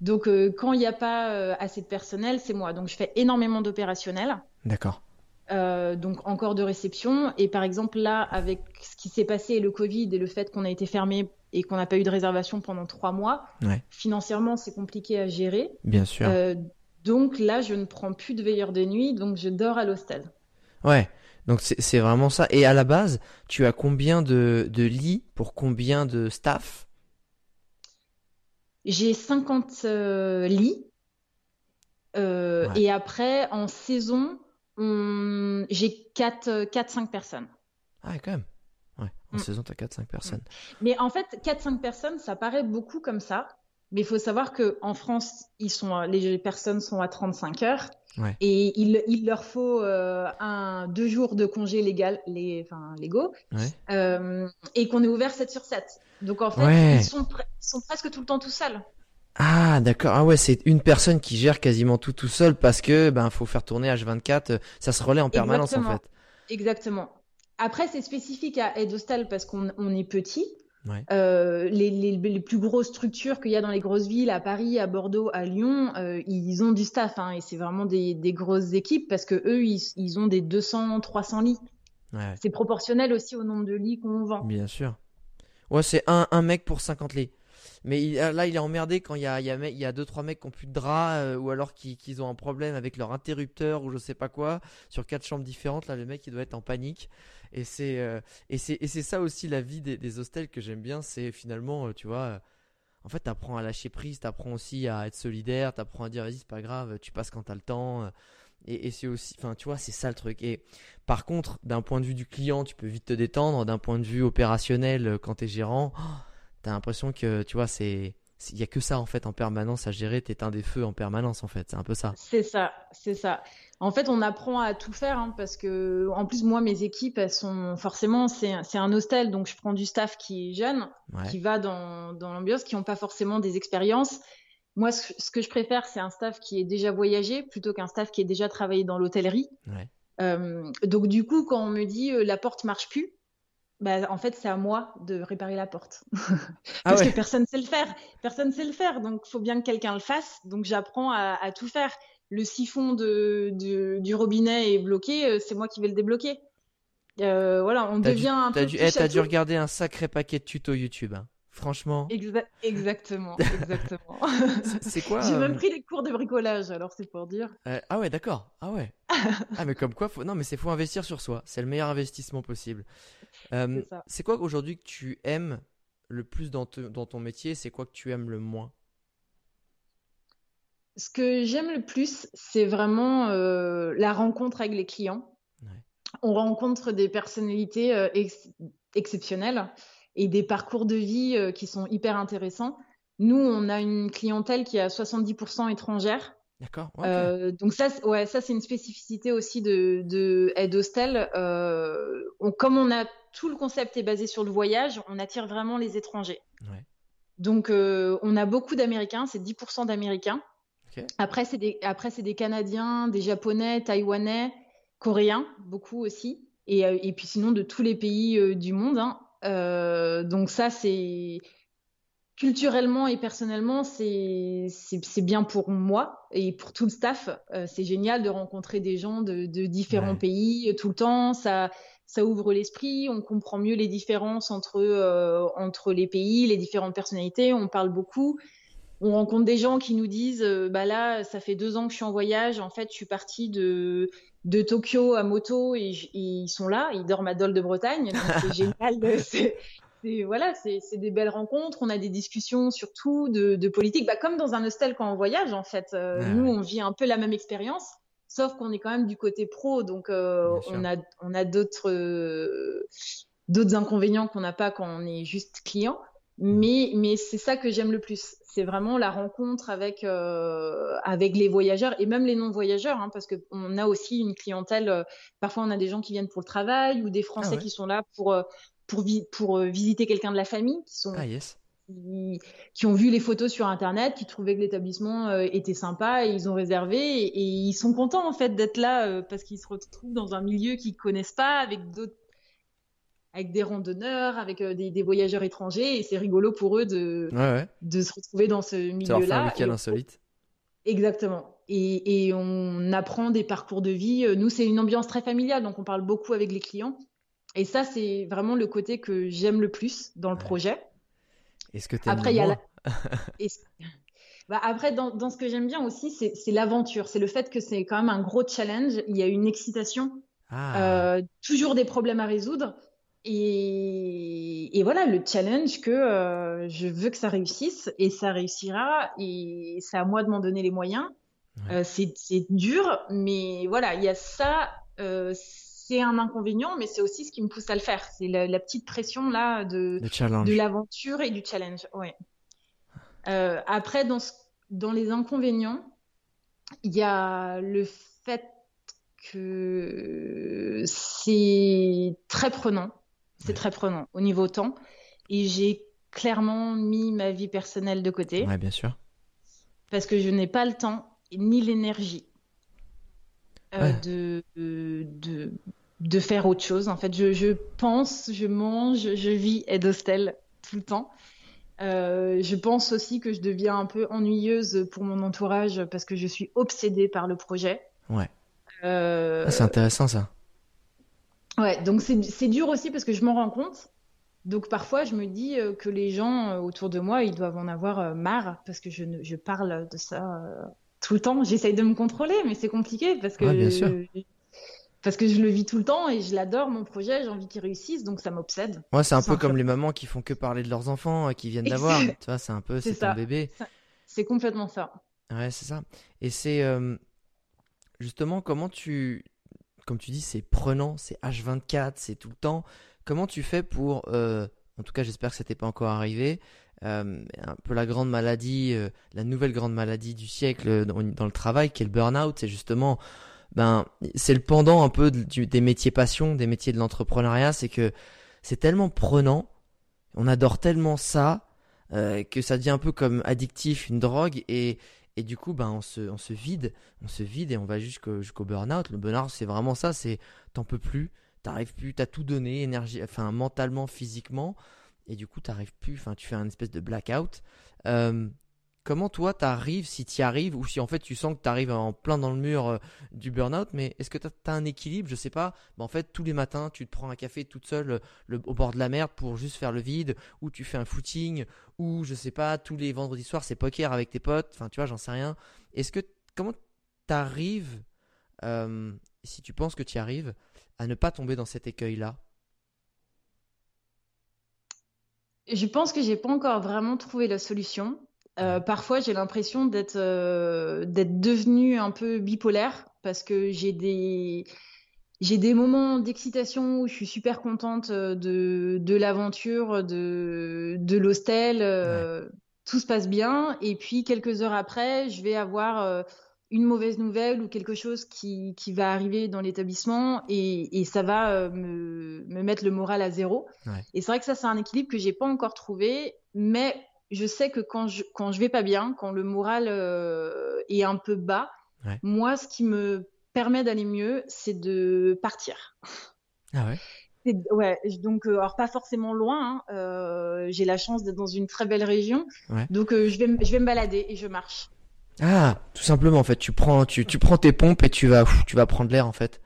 [SPEAKER 2] Donc euh, quand il n'y a pas euh, assez de personnel, c'est moi. Donc je fais énormément d'opérationnels.
[SPEAKER 1] D'accord.
[SPEAKER 2] donc encore de réception. Et par exemple là, avec ce qui s'est passé, le Covid et le fait qu'on a été fermé et qu'on n'a pas eu de réservation pendant trois mois, financièrement c'est compliqué à gérer.
[SPEAKER 1] Bien sûr.
[SPEAKER 2] Donc là, je ne prends plus de veilleur de nuit, donc je dors à l'hostel.
[SPEAKER 1] Ouais, donc c'est vraiment ça. Et à la base, tu as combien de, lits pour combien de staff?
[SPEAKER 2] J'ai 50 euh, lits. Euh, et après, en saison, j'ai 4-5 personnes.
[SPEAKER 1] Ah, quand même. Ouais, en mm. saison, tu as 4-5 personnes.
[SPEAKER 2] Mais en fait, 4-5 personnes, ça paraît beaucoup comme ça. Mais il faut savoir qu'en France, ils sont, les personnes sont à 35 heures. Et il, il, leur faut euh, un, deux jours de congé légal, les, enfin, légaux, euh, et qu'on est ouvert 7 sur 7. Donc en fait, ils, sont sont presque tout le temps tout seuls.
[SPEAKER 1] Ah d'accord, ah ouais, c'est une personne qui gère quasiment tout tout seul parce que ben faut faire tourner H24, ça se relaie en permanence en fait.
[SPEAKER 2] Exactement. Après c'est spécifique à Edostal parce qu'on on est petit, euh, les, les, plus grosses structures qu'il y a dans les grosses villes, à Paris, à Bordeaux, à Lyon, euh, ils ont du staff hein, et c'est vraiment des, des, grosses équipes parce que eux, ils, ils ont des 200, 300 lits. Ouais. C'est proportionnel aussi au nombre de lits qu'on vend.
[SPEAKER 1] Bien sûr. Ouais, c'est un, un mec pour 50 lits. Mais là, il est emmerdé quand il y a, il y a, il y a deux trois mecs qui ont plus de draps euh, ou alors qu'ils qui ont un problème avec leur interrupteur ou je sais pas quoi sur quatre chambres différentes. Là, le mec, il doit être en panique. Et c'est euh, et c'est et c'est ça aussi la vie des, des hostels que j'aime bien. C'est finalement, euh, tu vois. en fait, t'apprends à lâcher prise, t'apprends aussi à être solidaire, t'apprends à dire vas-y c'est pas grave, tu passes quand t'as le temps. Et, et c'est aussi, enfin tu vois, c'est ça le truc. Et par contre, d'un point de vue du client, tu peux vite te détendre. D'un point de vue opérationnel, quand t'es gérant, oh, t'as l'impression que, tu vois, c'est. Il y a que ça en fait en permanence à gérer, t'éteins des feux en permanence en fait, c'est un peu ça.
[SPEAKER 2] C'est ça, c'est ça. En fait, on apprend à tout faire hein, parce que, en plus, moi, mes équipes, elles sont forcément, c'est un hostel, donc je prends du staff qui est jeune, qui va dans, dans l'ambiance, qui n'ont pas forcément des expériences. Moi, ce, que je préfère, c'est un staff qui est déjà voyagé plutôt qu'un staff qui est déjà travaillé dans l'hôtellerie. Euh, donc, du coup, quand on me dit euh, la porte marche plus, bah, en fait, c'est à moi de réparer la porte. Ah Parce que personne ne sait le faire. Personne ne sait le faire. Donc, il faut bien que quelqu'un le fasse. Donc, j'apprends à, tout faire. Le siphon de, du robinet est bloqué, euh, c'est moi qui vais le débloquer. Euh, voilà, on devient un peu.
[SPEAKER 1] Dû, eh, dû regarder un sacré paquet de tutos YouTube. Hein. Franchement.
[SPEAKER 2] exactement, exactement.
[SPEAKER 1] c'est quoi
[SPEAKER 2] J'ai même euh, pris des cours de bricolage, alors c'est pour dire.
[SPEAKER 1] ah ouais, d'accord. Ah ouais. ah mais comme quoi, faut... non mais c'est faut investir sur soi. C'est le meilleur investissement possible. Euh, c'est quoi aujourd'hui que tu aimes le plus dans, dans ton métier? C'est quoi que tu aimes le moins?
[SPEAKER 2] Ce que j'aime le plus, c'est vraiment euh, la rencontre avec les clients. On rencontre des personnalités euh, exceptionnelles et des parcours de vie qui sont hyper intéressants. Nous, on a une clientèle qui est à 70% étrangère.
[SPEAKER 1] D'accord.
[SPEAKER 2] donc ça, ouais, ça c'est une spécificité aussi de, de Aide Hostel. comme on a tout le concept est basé sur le voyage, on attire vraiment les étrangers. Donc, euh, on a beaucoup d'Américains, c'est 10% d'Américains. Après, c'est des, après, c'est des Canadiens, des Japonais, Taïwanais, Coréens, beaucoup aussi. Et, euh, et puis sinon, de tous les pays euh, du monde. Hein. Donc ça, c'est culturellement et personnellement, c'est, bien pour moi et pour tout le staff. c'est génial de rencontrer des gens de, différents pays tout le temps. Ça, ça ouvre l'esprit, on comprend mieux les différences entre, euh, entre les pays, les différentes personnalités, on parle beaucoup. On rencontre des gens qui nous disent bah là ça fait deux ans que je suis en voyage en fait je suis partie de de Tokyo à moto et, ils sont là ils dorment à Dole de Bretagne. C'est génial c'est voilà c'est des belles rencontres on a des discussions surtout de, de politique. Bah, comme dans un hostel quand on voyage en fait nous on vit un peu la même expérience sauf qu'on est quand même du côté pro. Donc on a on a d'autres d'autres inconvénients qu'on n'a pas quand on est juste client. Mm. Mais, mais c'est ça que j'aime le plus. C'est vraiment la rencontre avec, euh, avec les voyageurs et même les non-voyageurs, hein, parce qu'on a aussi une clientèle. Euh, parfois, on a des gens qui viennent pour le travail ou des Français ah qui sont là pour, euh, pour visiter quelqu'un de la famille, qui sont.
[SPEAKER 1] Ah, yes.
[SPEAKER 2] Qui, ont vu les photos sur internet, qui trouvaient que l'établissement était sympa et ils ont réservé et, et ils sont contents en fait d'être là parce qu'ils se retrouvent dans un milieu qu'ils connaissent pas avec d'autres avec des randonneurs, avec euh, des, voyageurs étrangers, et c'est rigolo pour eux de, de se retrouver dans ce milieu-là.
[SPEAKER 1] C'est un insolite.
[SPEAKER 2] Exactement. Et, et, on apprend des parcours de vie. Euh, nous, c'est une ambiance très familiale, donc on parle beaucoup avec les clients. Et ça, c'est vraiment le côté que j'aime le plus dans le projet.
[SPEAKER 1] Est-ce que tu Après, il y a la...
[SPEAKER 2] bah, après, dans, dans, ce que j'aime bien aussi, c'est l'aventure. C'est le fait que c'est quand même un gros challenge. Il y a une excitation, ah. euh, toujours des problèmes à résoudre. Et, voilà le challenge que euh, je veux que ça réussisse et ça réussira et c'est à moi de m'en donner les moyens. Euh, c'est dur, mais voilà, il y a ça. Euh, c'est un inconvénient, mais c'est aussi ce qui me pousse à le faire. C'est la, petite pression là de, de l'aventure et du challenge. Ouais. après, dans, dans les inconvénients, il y a le fait que c'est très prenant c'est très prenant au niveau temps. Et j'ai clairement mis ma vie personnelle de côté.
[SPEAKER 1] Ouais, bien sûr.
[SPEAKER 2] Parce que je n'ai pas le temps ni l'énergie euh, de, de, de, faire autre chose. En fait, je, je pense, je mange, je vis Ed Hostel tout le temps. Euh, je pense aussi que je deviens un peu ennuyeuse pour mon entourage parce que je suis obsédée par le projet.
[SPEAKER 1] Ouais. Euh, ah, c'est intéressant ça.
[SPEAKER 2] Ouais, donc c'est dur aussi parce que je m'en rends compte. Donc parfois, je me dis euh, que les gens euh, autour de moi, ils doivent en avoir euh, marre parce que je, je parle de ça tout le temps. J'essaye de me contrôler, mais c'est compliqué parce que parce que je le vis tout le temps et je l'adore mon projet. J'ai envie qu'il réussisse, donc ça m'obsède.
[SPEAKER 1] Ouais, c'est un peu comme les mamans qui font que parler de leurs enfants, qui viennent d'avoir. tu vois, c'est un peu c'est ton bébé.
[SPEAKER 2] C'est complètement ça.
[SPEAKER 1] Ouais, c'est ça. Et c'est justement comment tu comme tu dis, c'est prenant, c'est H24, c'est tout le temps. Comment tu fais pour, euh, en tout cas j'espère que ça t'est pas encore arrivé, euh, un peu la grande maladie, euh, la nouvelle grande maladie du siècle dans, le travail, qui est le burn-out, c'est justement, ben, c'est le pendant un peu des métiers passion, des métiers de l'entrepreneuriat, c'est que c'est tellement prenant, on adore tellement ça, que ça devient un peu comme addictif, une drogue, et, et du coup, ben, on, se, on se vide, on se vide et on va jusqu'au burn-out. Le burn-out, c'est vraiment ça, c'est t'en peux plus, t'arrives plus, t'as tout donné, énergie, enfin mentalement, physiquement, et du coup, t'arrives plus, enfin, tu fais un espèce de blackout. Euh, Comment toi t'arrives, si tu arrives, ou si en fait tu sens que tu arrives en plein dans le mur euh, du burn-out, mais est-ce que tu as, un équilibre? Je sais pas. Bah, en fait, tous les matins, tu te prends un café toute seule euh, au bord de la mer pour juste faire le vide, ou tu fais un footing, ou je sais pas, tous les vendredis soirs c'est poker avec tes potes, enfin tu vois, j'en sais rien. Est-ce que comment t'arrives, euh, si tu penses que tu arrives, à ne pas tomber dans cet écueil-là?
[SPEAKER 2] Je pense que j'ai pas encore vraiment trouvé la solution. Euh, parfois, j'ai l'impression d'être euh, d'être devenue un peu bipolaire parce que j'ai des j'ai des moments d'excitation où je suis super contente euh, de, de l'aventure, de, de l'hostel, tout se passe bien. Et puis quelques heures après, je vais avoir une mauvaise nouvelle ou quelque chose qui, qui va arriver dans l'établissement et, et, ça va me, me, mettre le moral à zéro. Et c'est vrai que ça, c'est un équilibre que j'ai pas encore trouvé, mais je sais que quand je, quand je vais pas bien, quand le moral euh, est un peu bas, moi, ce qui me permet d'aller mieux, c'est de partir.
[SPEAKER 1] Ah ouais?
[SPEAKER 2] Ouais, donc euh, alors pas forcément loin. Hein, euh, j'ai la chance d'être dans une très belle région, donc je vais je vais me balader et je marche.
[SPEAKER 1] Ah, tout simplement en fait, tu prends tu, tu prends tes pompes et tu vas tu vas prendre l'air en fait.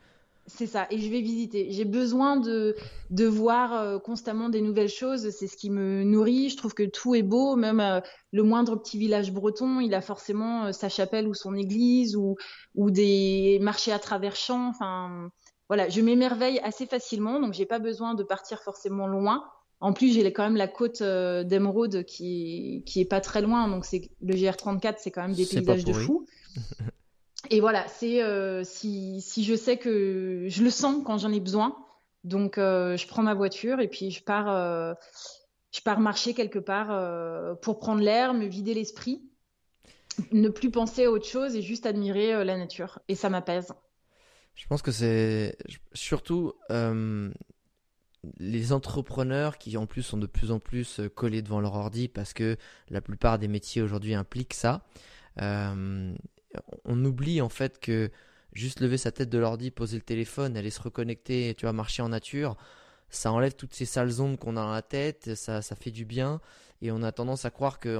[SPEAKER 2] C'est ça, et je vais visiter. J'ai besoin de, de voir euh, constamment des nouvelles choses, c'est ce qui me nourrit. Je trouve que tout est beau, même euh, le moindre petit village breton, il a forcément euh, sa chapelle ou son église ou, ou des marchés à travers champs. Enfin, voilà, je m'émerveille assez facilement, donc j'ai pas besoin de partir forcément loin. En plus, j'ai quand même la côte d'Emeraude qui, qui est pas très loin, donc c'est le GR34, c'est quand même des paysages de fou. Et voilà, c'est euh, si, je sais que je le sens quand j'en ai besoin, donc euh, je prends ma voiture et puis je pars, euh, je pars marcher quelque part pour prendre l'air, me vider l'esprit, ne plus penser à autre chose et juste admirer la nature. Et ça m'apaise.
[SPEAKER 1] Je pense que c'est surtout les entrepreneurs qui en plus sont de plus en plus collés devant leur ordi parce que la plupart des métiers aujourd'hui impliquent ça on oublie en fait que juste lever sa tête de l'ordi, poser le téléphone, aller se reconnecter, tu vois, marcher en nature, ça enlève toutes ces sales ondes qu'on a dans la tête, ça, ça fait du bien, et on a tendance à croire que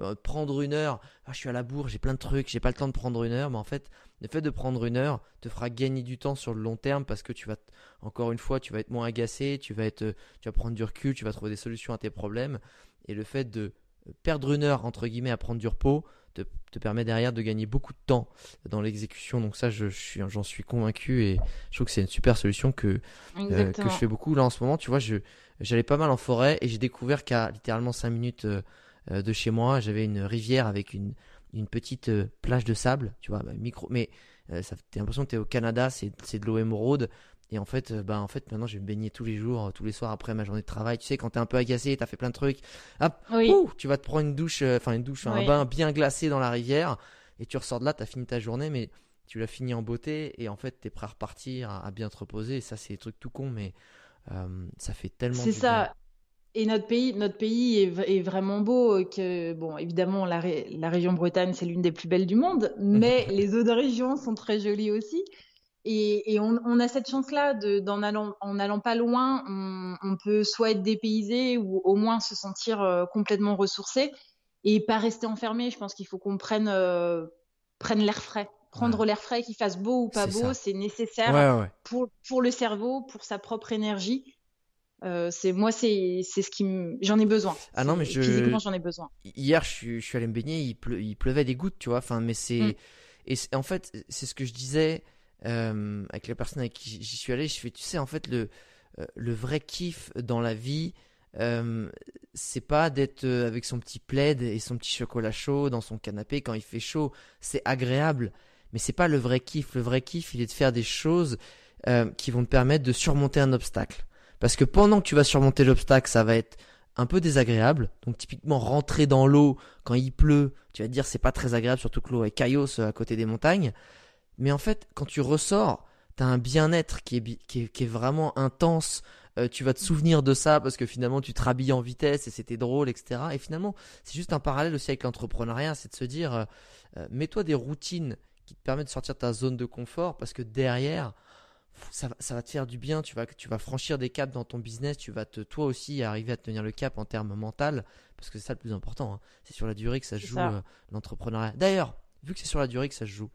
[SPEAKER 1] euh, prendre une heure, ah, je suis à la bourre, j'ai plein de trucs, j'ai pas le temps de prendre une heure, mais en fait, le fait de prendre une heure te fera gagner du temps sur le long terme parce que tu vas, encore une fois, tu vas être moins agacé, tu vas être, tu vas prendre du recul, tu vas trouver des solutions à tes problèmes, et le fait de perdre une heure entre guillemets à prendre du repos, te, permet derrière de gagner beaucoup de temps dans l'exécution. Donc ça, je, suis, j'en suis convaincu et je trouve que c'est une super solution que, euh, que je fais beaucoup. Là en ce moment, tu vois, je, j'allais pas mal en forêt et j'ai découvert qu'à littéralement 5 minutes euh, euh, de chez moi, j'avais une rivière avec une, une petite plage de sable, tu vois, bah, micro, mais ça, t'as l'impression que t'es au Canada, c'est, c'est de l'eau émeraude. Et en fait, bah en fait, maintenant, je vais me baigner tous les jours, tous les soirs après ma journée de travail. Tu sais, quand t'es un peu agacé, t'as fait plein de trucs, hop, tu vas te prendre une douche, euh, enfin une douche, un bain bien glacé dans la rivière, et tu ressors de là, t'as fini ta journée, mais tu l'as fini en beauté, et en fait, t'es prêt à repartir, à, bien te reposer. Et ça, c'est des trucs tout con, mais euh, ça fait tellement.
[SPEAKER 2] C'est ça. Et notre pays, notre pays est, vraiment beau. Que bon, évidemment, la, la région Bretagne, c'est l'une des plus belles du monde, mais les autres régions sont très jolies aussi. Et, on, a cette chance-là d'en allant, en allant pas loin, on, peut soit être dépaysé ou au moins se sentir euh, complètement ressourcé et pas rester enfermé. Je pense qu'il faut qu'on prenne, euh, prenne l'air frais. Prendre l'air frais, qu'il fasse beau ou pas beau, c'est nécessaire Pour, pour le cerveau, pour sa propre énergie. Euh, c'est moi, c'est ce qui j'en ai besoin.
[SPEAKER 1] Ah non, mais je...
[SPEAKER 2] physiquement j'en ai besoin.
[SPEAKER 1] Hier, je suis, je suis allé me baigner, il, il pleuvait des gouttes, tu vois. Enfin, mais c'est mm. et en fait, c'est ce que je disais euh, avec la personne avec qui j'y suis allé, je fais, tu sais, en fait, le, euh, le vrai kiff dans la vie, euh, c'est pas d'être avec son petit plaid et son petit chocolat chaud dans son canapé quand il fait chaud. C'est agréable, mais c'est pas le vrai kiff. Le vrai kiff, il est de faire des choses qui vont te permettre de surmonter un obstacle. Parce que pendant que tu vas surmonter l'obstacle, ça va être un peu désagréable. Donc typiquement rentrer dans l'eau quand il pleut, tu vas te dire c'est pas très agréable, surtout que l'eau est caillosse à côté des montagnes. Mais en fait, quand tu ressors, tu as un bien-être qui est, qui, est, qui est, vraiment intense. Euh, tu vas te souvenir de ça parce que finalement tu te rhabilles en vitesse et c'était drôle, etc. Et finalement, c'est juste un parallèle aussi avec l'entrepreneuriat, c'est de se dire, euh, euh, mets-toi des routines qui te permettent de sortir de ta zone de confort parce que derrière, ça, ça, va te faire du bien, tu vas, tu vas franchir des caps dans ton business, tu vas te, toi aussi arriver à tenir le cap en termes mental, parce que c'est ça le plus important. Hein. C'est sur la durée que ça se joue l'entrepreneuriat. D'ailleurs, vu que c'est sur la durée que ça se joue,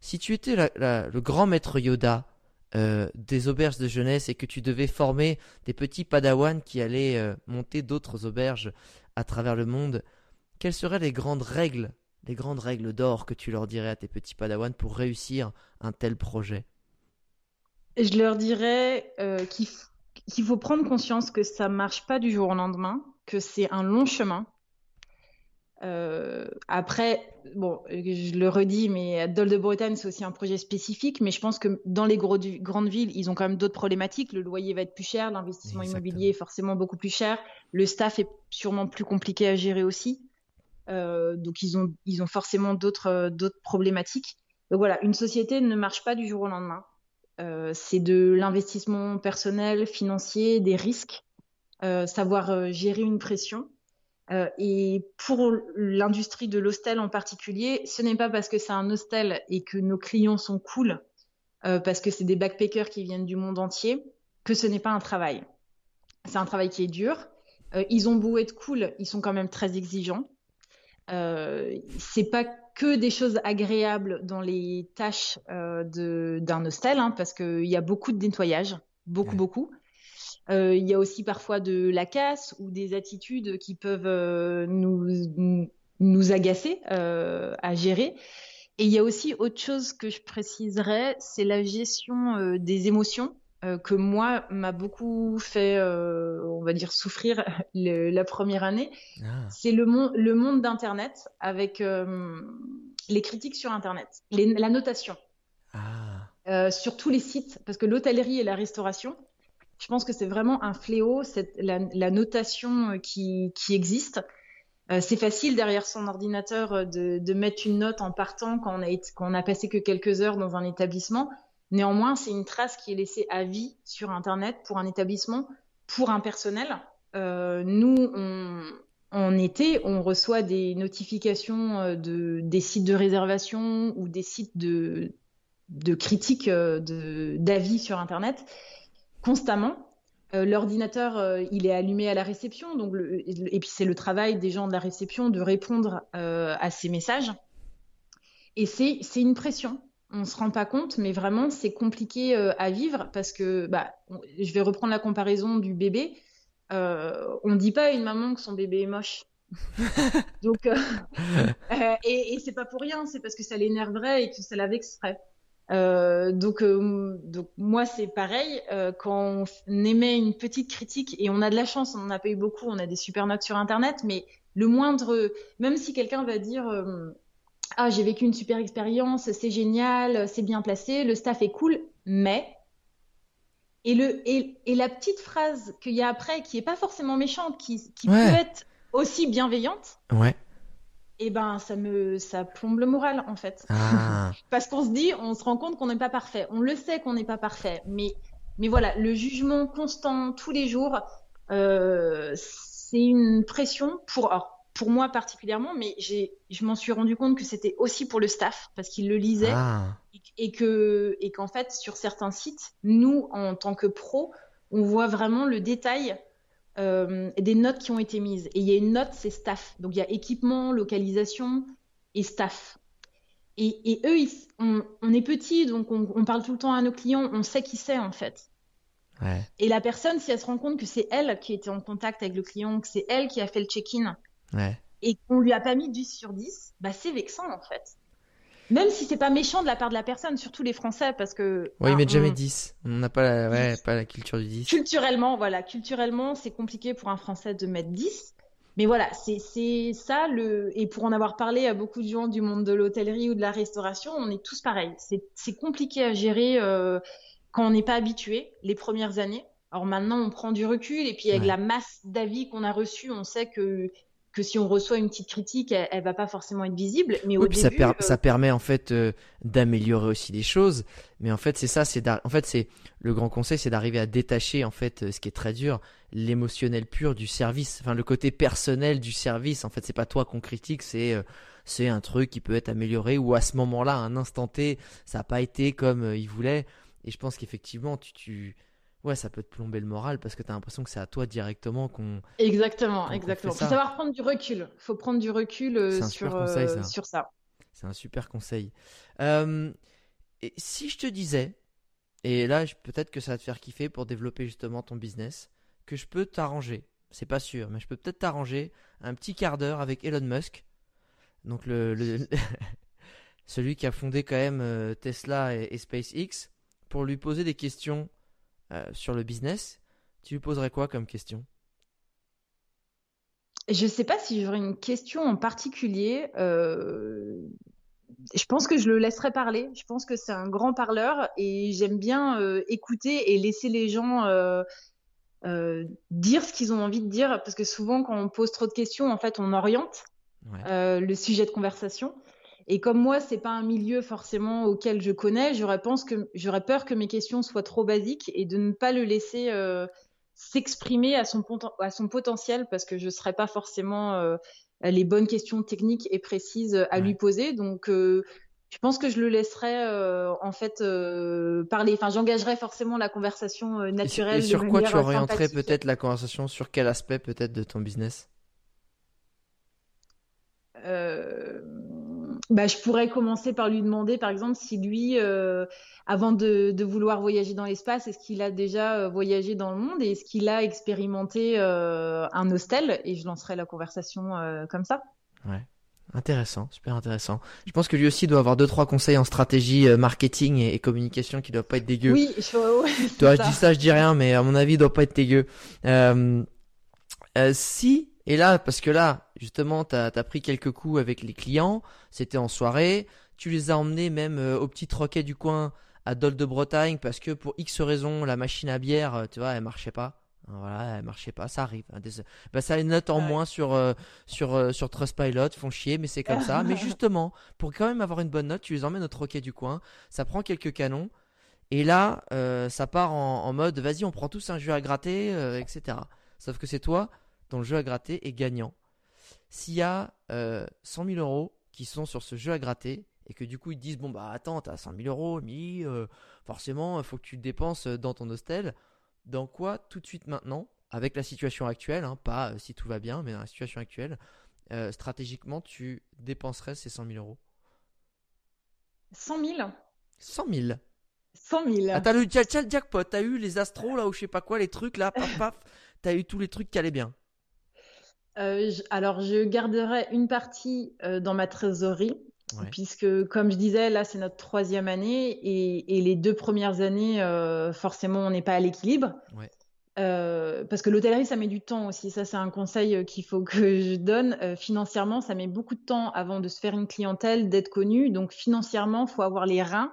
[SPEAKER 1] si tu étais le grand maître Yoda euh, des auberges de jeunesse et que tu devais former des petits padawans qui allaient euh, monter d'autres auberges à travers le monde, quelles seraient les grandes règles, les grandes règles d'or que tu leur dirais à tes petits padawans pour réussir un tel projet?
[SPEAKER 2] Je leur dirais euh, qu'il faut prendre conscience que ça marche pas du jour au lendemain, que c'est un long chemin, euh, après, bon, je le redis, mais Dol de Bretagne, c'est aussi un projet spécifique, mais je pense que dans les gros, grandes villes, ils ont quand même d'autres problématiques. Le loyer va être plus cher, l'investissement immobilier est forcément beaucoup plus cher, le staff est sûrement plus compliqué à gérer aussi. Euh, donc ils ont, ils ont forcément d'autres, d'autres problématiques. Donc voilà, une société ne marche pas du jour au lendemain. Euh, c'est de l'investissement personnel, financier, des risques, euh, savoir euh, gérer une pression. Euh, et pour l'industrie de l'hostel en particulier, ce n'est pas parce que c'est un hostel et que nos clients sont cool, euh, parce que c'est des backpackers qui viennent du monde entier, que ce n'est pas un travail. C'est un travail qui est dur. Euh, ils ont beau être cool, ils sont quand même très exigeants. c'est pas que des choses agréables dans les tâches d'un hostel, hein, parce qu'il y a beaucoup de nettoyage, beaucoup, beaucoup. Euh, il y a aussi parfois de la casse ou des attitudes qui peuvent euh, nous, nous agacer à gérer. Et il y a aussi autre chose que je préciserais, c'est la gestion des émotions. que moi m'a beaucoup fait, on va dire, souffrir la première année. Ah. C'est le, le monde d'Internet avec les critiques sur Internet, la notation. Ah. Euh, sur tous les sites, parce que l'hôtellerie et la restauration, je pense que c'est vraiment un fléau, cette, la, notation euh, qui, existe. Euh, c'est facile derrière son ordinateur de, mettre une note en partant quand on, a, on a passé que quelques heures dans un établissement. Néanmoins, c'est une trace qui est laissée à vie sur Internet pour un établissement, pour un personnel. nous, en été, on reçoit des notifications euh, de, des sites de réservation ou des sites de, de critiques euh, d'avis sur Internet constamment. Euh, l'ordinateur, il est allumé à la réception, donc et puis c'est le travail des gens de la réception de répondre à ces messages. Et c'est une pression. On ne se rend pas compte, mais vraiment c'est compliqué à vivre parce que, bah, je vais reprendre la comparaison du bébé. Euh, on ne dit pas à une maman que son bébé est moche. donc, euh, euh, et, c'est pas pour rien, c'est parce que ça l'énerverait et que ça la vexerait. Donc, donc moi c'est pareil. quand on émet une petite critique et on a de la chance, on n'en a pas eu beaucoup, on a des super notes sur internet, mais le moindre, même si quelqu'un va dire ah j'ai vécu une super expérience, c'est génial, c'est bien placé, le staff est cool, mais et, le, et, la petite phrase qu'il y a après, qui est pas forcément méchante, qui, qui peut être aussi bienveillante,
[SPEAKER 1] ouais.
[SPEAKER 2] Et eh ben ça me ça plombe le moral en fait. Ah. Parce qu'on se dit, on se rend compte qu'on n'est pas parfait. On le sait qu'on n'est pas parfait, mais mais voilà, le jugement constant tous les jours, euh, c'est une pression pour pour moi particulièrement, mais j'ai, je m'en suis rendu compte que c'était aussi pour le staff parce qu'il le lisait ah. et, que et qu'en fait sur certains sites, nous en tant que pros, on voit vraiment le détail euh, des notes qui ont été mises. Et il y a une note, c'est staff. Donc il y a équipement, localisation et staff. Et, eux, on, est petit, donc on, parle tout le temps à nos clients, on sait qui c'est en fait. Et la personne, si elle se rend compte que c'est elle qui était en contact avec le client, que c'est elle qui a fait le check-in, et qu'on lui a pas mis 10 sur 10, bah c'est vexant en fait. Même si c'est pas méchant de la part de la personne, surtout les Français, parce que.
[SPEAKER 1] Oui, mais jamais 10. On n'a pas, la... ouais, pas la culture du 10.
[SPEAKER 2] Culturellement, voilà. Culturellement, c'est compliqué pour un Français de mettre 10. Mais voilà, c'est ça le. Et pour en avoir parlé à beaucoup de gens du monde de l'hôtellerie ou de la restauration, on est tous pareils. C'est compliqué à gérer euh, quand on n'est pas habitué les premières années. Alors maintenant, on prend du recul et puis avec la masse d'avis qu'on a reçus, on sait que que si on reçoit une petite critique, elle, ne va pas forcément être visible. Mais au début,
[SPEAKER 1] ça, ça, permet en fait euh, d'améliorer aussi les choses. Mais en fait, c'est ça, c'est en fait c'est le grand conseil, c'est d'arriver à détacher en fait euh, ce qui est très dur, l'émotionnel pur du service, enfin le côté personnel du service. En fait, c'est pas toi qu'on critique, c'est euh, c'est un truc qui peut être amélioré ou à ce moment-là, à un instant T, ça n'a pas été comme il voulait. Et je pense qu'effectivement, tu, tu ouais, ça peut te plomber le moral parce que tu as l'impression que c'est à toi directement qu'on.
[SPEAKER 2] Exactement, exactement. Il faut savoir prendre du recul. Il faut prendre du recul euh, sur, euh, sur ça.
[SPEAKER 1] C'est un super conseil. Euh, et si je te disais, et là peut-être que ça va te faire kiffer pour développer justement ton business, que je peux t'arranger, c'est pas sûr, mais je peux peut-être t'arranger un petit quart d'heure avec Elon Musk, donc le, celui qui a fondé quand même Tesla et SpaceX, pour lui poser des questions euh, sur le business, tu lui poserais quoi comme question?
[SPEAKER 2] Je ne sais pas si j'aurais une question en particulier. Euh, je pense que je le laisserai parler. Je pense que c'est un grand parleur et j'aime bien euh, écouter et laisser les gens dire ce qu'ils ont envie de dire parce que souvent quand on pose trop de questions, en fait, on oriente le sujet de conversation. Et comme moi, c'est pas un milieu forcément auquel je connais, j'aurais peur que mes questions soient trop basiques et de ne pas le laisser euh, s'exprimer à son à son potentiel parce que je serais pas forcément euh, les bonnes questions techniques et précises à lui poser. Donc euh, je pense que je le laisserais en fait parler. Enfin, j'engagerais forcément la conversation naturelle.
[SPEAKER 1] Et sur, quoi tu orienterais peut-être la conversation? Sur quel aspect peut-être de ton business?
[SPEAKER 2] Bah, je pourrais commencer par lui demander, par exemple, si lui, euh, avant de, vouloir voyager dans l'espace, est-ce qu'il a déjà euh, voyagé dans le monde et est-ce qu'il a expérimenté euh, un hostel? Et je lancerai la conversation comme ça.
[SPEAKER 1] Ouais. Intéressant, super intéressant. Je pense que lui aussi doit avoir deux trois conseils en stratégie marketing et, communication qui doivent pas être dégueux.
[SPEAKER 2] Oui, je, ouais,
[SPEAKER 1] Toi, je dis ça, je dis rien, mais à mon avis, il doit pas être dégueu. si et là, parce que là, justement, tu as, pris quelques coups avec les clients, c'était en soirée, tu les as emmenés même euh, au petit troquet du coin à Dol de Bretagne parce que pour X raisons, la machine à bière, euh, tu vois, elle marchait pas. Voilà, elle marchait pas, ça arrive. Hein, bah, ça les note en moins sur, euh, sur, sur Trustpilot, font chier, mais c'est comme ça. mais justement, pour quand même avoir une bonne note, tu les emmènes au troquet du coin, ça prend quelques canons, et là, ça part en, en mode, vas-y, on prend tous un jeu à gratter, etc. Sauf que c'est toi, dont le jeu à gratter est gagnant. S'il y a 100 euh, 000 euros qui sont sur ce jeu à gratter et que du coup ils disent bon bah attends t'as 100 000 euros mais euh, forcément il faut que tu le dépenses dans ton hostel. Dans quoi tout de suite maintenant avec la situation actuelle hein, pas euh, si tout va bien mais dans la situation actuelle stratégiquement tu dépenserais ces 100 000 euros?
[SPEAKER 2] 100 000
[SPEAKER 1] 100 000
[SPEAKER 2] 100 000
[SPEAKER 1] ah, t'as le, jackpot. T'as eu les astros là ou je sais pas quoi les trucs là paf paf. Tu as eu tous les trucs qui allaient bien
[SPEAKER 2] euh, alors, je garderai une partie euh, dans ma trésorerie, puisque, comme je disais, là, c'est notre troisième année, et, les deux premières années, euh, forcément, on n'est pas à l'équilibre. parce que l'hôtellerie, ça met du temps aussi. Ça, c'est un conseil qu'il faut que je donne. financièrement, ça met beaucoup de temps avant de se faire une clientèle, d'être connu. Donc, financièrement, il faut avoir les reins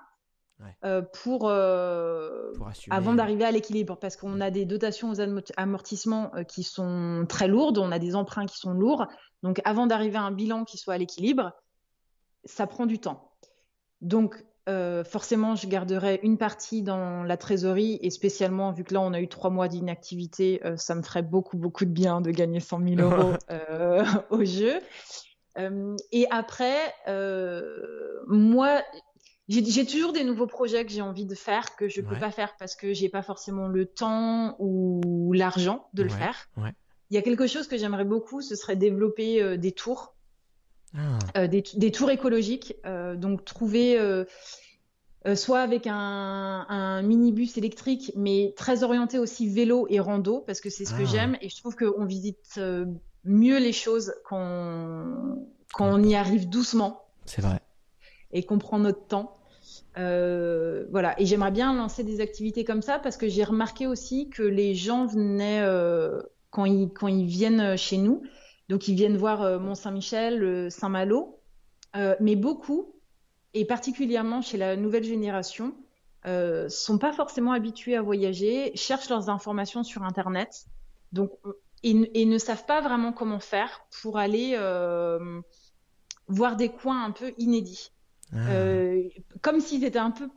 [SPEAKER 2] euh, pour, euh, avant d'arriver à l'équilibre parce qu'on a des dotations aux amortissements euh, qui sont très lourdes, on a des emprunts qui sont lourds. Donc avant d'arriver à un bilan qui soit à l'équilibre, ça prend du temps. Donc forcément, je garderai une partie dans la trésorerie et spécialement vu que là on a eu trois mois d'inactivité, ça me ferait beaucoup beaucoup de bien de gagner 100 000 euros au jeu. et après, moi, j'ai toujours des nouveaux projets que j'ai envie de faire que je ne peux pas faire parce que j'ai pas forcément le temps ou l'argent de le faire. Il y a quelque chose que j'aimerais beaucoup, ce serait développer euh, des tours, ah. euh, des, tours écologiques. Euh, donc trouver soit avec un, un, minibus électrique, mais très orienté aussi vélo et rando parce que c'est ce que ah. j'aime et je trouve qu'on visite mieux les choses quand, quand on y arrive doucement.
[SPEAKER 1] C'est vrai
[SPEAKER 2] et qu'on prend notre temps. Euh, voilà. Et j'aimerais bien lancer des activités comme ça parce que j'ai remarqué aussi que les gens venaient euh, quand, ils, quand ils viennent chez nous. Donc ils viennent voir euh, Mont-Saint-Michel, Saint-Malo, mais beaucoup, et particulièrement chez la nouvelle génération, sont pas forcément habitués à voyager, cherchent leurs informations sur Internet, donc et ne savent pas vraiment comment faire pour aller voir des coins un peu inédits. Ah. Euh, comme s'ils étaient un peu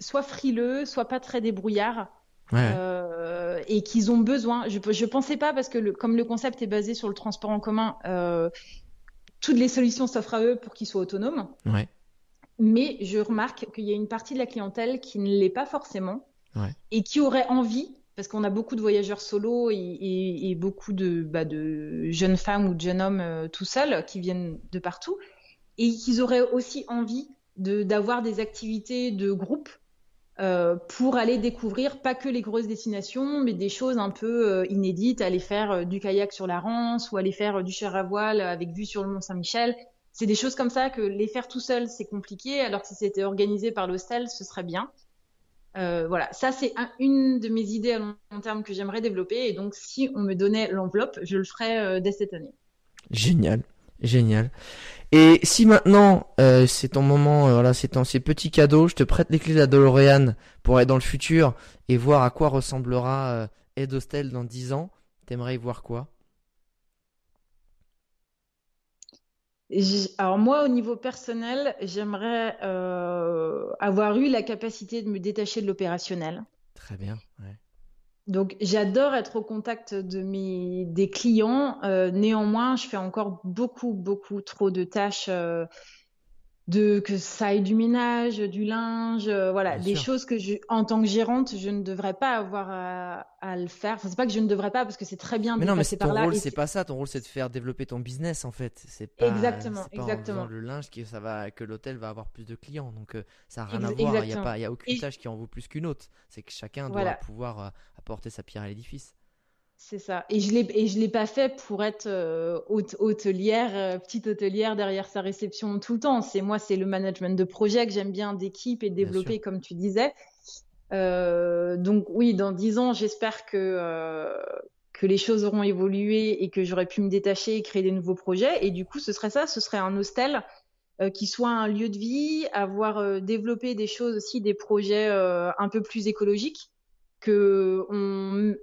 [SPEAKER 2] soit frileux, soit pas très débrouillards. Euh, et qu'ils ont besoin. Je je pensais pas parce que le, comme le concept est basé sur le transport en commun, euh, toutes les solutions s'offrent à eux pour qu'ils soient autonomes. Mais je remarque qu'il y a une partie de la clientèle qui ne l'est pas forcément et qui aurait envie, parce qu'on a beaucoup de voyageurs solo et, beaucoup de, bah, de, jeunes femmes ou de jeunes hommes tout seuls qui viennent de partout et qu'ils auraient aussi envie d'avoir des activités de groupe euh, pour aller découvrir pas que les grosses destinations, mais des choses un peu euh, inédites, aller faire euh, du kayak sur la Rance ou aller faire du char à voile avec vue sur le Mont Saint-Michel. C'est des choses comme ça que les faire tout seul, c'est compliqué, alors que si c'était organisé par l'hostel, ce serait bien. voilà, ça c'est une de mes idées à long terme que j'aimerais développer, et donc si on me donnait l'enveloppe, je le ferais dès cette année.
[SPEAKER 1] Génial, génial. Et si maintenant euh, c'est ton moment, euh, voilà, c'est ton ces petits cadeaux, je te prête les clés de la DeLorean pour aller dans le futur et voir à quoi ressemblera euh, Ed Hostel dans 10 ans. T'aimerais y voir quoi?
[SPEAKER 2] Alors moi, au niveau personnel, j'aimerais avoir eu la capacité de me détacher de l'opérationnel.
[SPEAKER 1] Très bien. Ouais.
[SPEAKER 2] Donc j'adore être au contact de mes des clients. Euh, néanmoins, je fais encore beaucoup beaucoup trop de tâches euh, de que ça ait du ménage, du linge, euh, voilà, des choses que je, en tant que gérante, je ne devrais pas avoir à, le faire. Enfin, c'est pas que je ne devrais pas parce que c'est très bien
[SPEAKER 1] mais
[SPEAKER 2] de
[SPEAKER 1] non, mais
[SPEAKER 2] par
[SPEAKER 1] ton rôle, c'est pas ça. Ton rôle, c'est de faire développer ton business en fait. C'est pas
[SPEAKER 2] exactement,
[SPEAKER 1] pas
[SPEAKER 2] exactement.
[SPEAKER 1] En le linge qui ça va que l'hôtel va avoir plus de clients. Donc euh, ça n'a rien à voir. Il y a pas, il y a aucune tâche qui en vaut plus qu'une autre. C'est que chacun doit pouvoir euh, apporter sa pierre à l'édifice.
[SPEAKER 2] C'est ça. Et je l'ai et je l'ai pas fait pour être euh, hôtelière, euh, petite hôtelière derrière sa réception tout le temps. C'est moi, c'est le management de projet que j'aime bien d'équipe et développer, comme tu disais. Euh, donc oui, dans dix ans, j'espère que que les choses auront évolué et que j'aurai pu me détacher et créer des nouveaux projets. Et du coup, ce serait ça, ce serait un hostel qui soit un lieu de vie, avoir développé des choses aussi, des projets un peu plus écologiques que on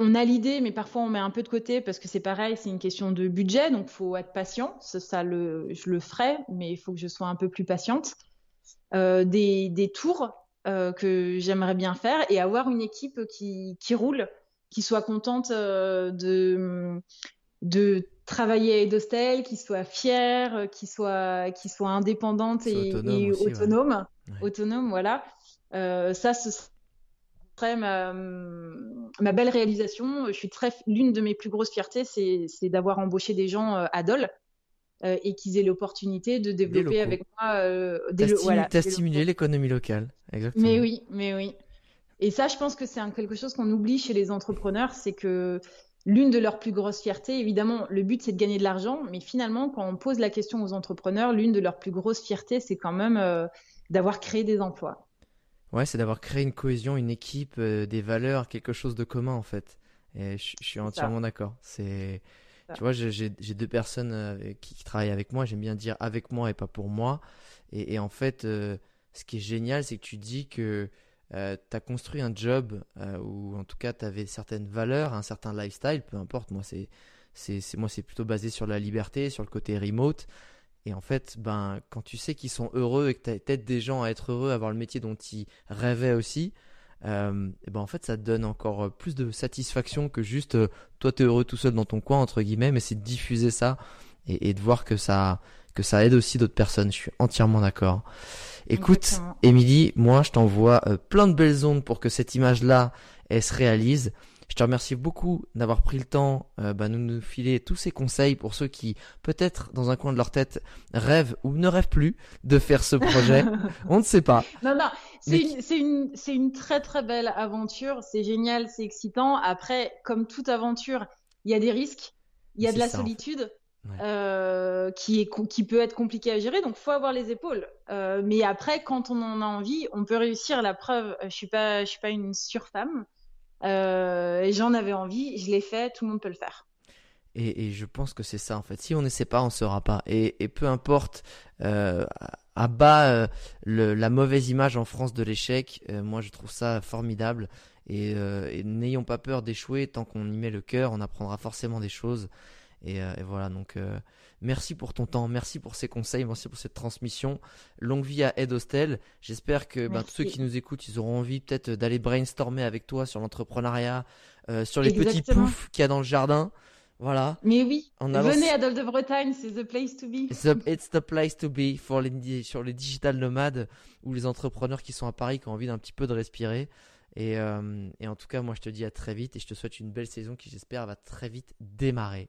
[SPEAKER 2] on a l'idée, mais parfois on met un peu de côté parce que c'est pareil, c'est une question de budget, donc faut être patient. Ça, le, je le ferai, mais il faut que je sois un peu plus patiente. Euh, des, tours euh, que j'aimerais bien faire et avoir une équipe qui, roule, qui soit contente euh, de, de travailler à Edostel, qui soit fière, qui soit, qui soit indépendante et, autonome. Autonome, voilà. ça, ce ma, ma, belle réalisation. Je suis très, l'une de mes plus grosses fiertés, c'est d'avoir embauché des gens euh, à Dole euh, et qu'ils aient l'opportunité de développer avec moi
[SPEAKER 1] euh, des T'as voilà, stimulé l'économie locale, exactement.
[SPEAKER 2] Mais oui, mais oui. Et ça, je pense que c'est quelque chose qu'on oublie chez les entrepreneurs, c'est que l'une de leurs plus grosses fiertés, évidemment, le but c'est de gagner de l'argent, mais finalement, quand on pose la question aux entrepreneurs, l'une de leurs plus grosses fiertés, c'est quand même d'avoir créé des emplois.
[SPEAKER 1] Ouais, c'est d'avoir créé une cohésion, une équipe, euh, des valeurs, quelque chose de commun en fait. Et je, suis entièrement d'accord. C'est, tu vois, j'ai deux personnes euh, qui, travaillent avec moi. J'aime bien dire avec moi et pas pour moi. Et, en fait, euh, ce qui est génial, c'est que tu dis que tu as construit un job ou en tout cas tu avais certaines valeurs, un certain lifestyle, peu importe. Moi, c'est, c'est, moi, c'est plutôt basé sur la liberté, sur le côté remote. Et en fait, ben, quand tu sais qu'ils sont heureux et que tu des gens à être heureux, à avoir le métier dont ils rêvaient aussi, euh, et ben en fait, ça te donne encore euh, plus de satisfaction que juste euh, toi, tu es heureux tout seul dans ton coin, entre guillemets, mais c'est de diffuser ça et, de voir que ça, que ça aide aussi d'autres personnes. Je suis entièrement d'accord. Écoute, Émilie, moi, je t'envoie plein de belles ondes pour que cette image-là, elle se réalise. Je te remercie beaucoup d'avoir pris le temps euh, bah, de nous filer tous ces conseils pour ceux qui, peut-être, dans un coin de leur tête, rêvent ou ne rêvent plus de faire ce projet. On ne sait pas.
[SPEAKER 2] Non, non, c'est une, une, très très belle aventure. C'est génial, c'est excitant. Après, comme toute aventure, il y a des risques, il y a de la solitude. Euh, qui, est, qui peut être compliqué à gérer, donc faut avoir les épaules. Euh, mais après, quand on en a envie, on peut réussir. La preuve, je suis pas, je suis pas une surfemme. Euh, et j'en avais envie, je l'ai fait, tout le monde peut le faire.
[SPEAKER 1] Et, je pense que c'est ça en fait. Si on n'essaie pas, on ne saura pas. Et, peu importe, euh, à bas euh, la mauvaise image en France de l'échec, moi je trouve ça formidable. Et, et n'ayons pas peur d'échouer, tant qu'on y met le cœur, on apprendra forcément des choses. Et voilà, donc Merci pour ton temps, merci pour ces conseils, merci pour cette transmission. Longue vie à Ed Hostel. J'espère que ben, tous ceux qui nous écoutent, ils auront envie peut-être d'aller brainstormer avec toi sur l'entrepreneuriat, euh, sur les petits poufs qu'il y a dans le jardin. Voilà.
[SPEAKER 2] Mais oui. Venez à Dole de Bretagne, c'est the place to be.
[SPEAKER 1] It's the, place to be for les, sur les digital nomades ou les entrepreneurs qui sont à Paris qui ont envie d'un petit peu de respirer. Et, euh, et, en tout cas, moi, je te dis à très vite et je te souhaite une belle saison qui, j'espère, va très vite démarrer.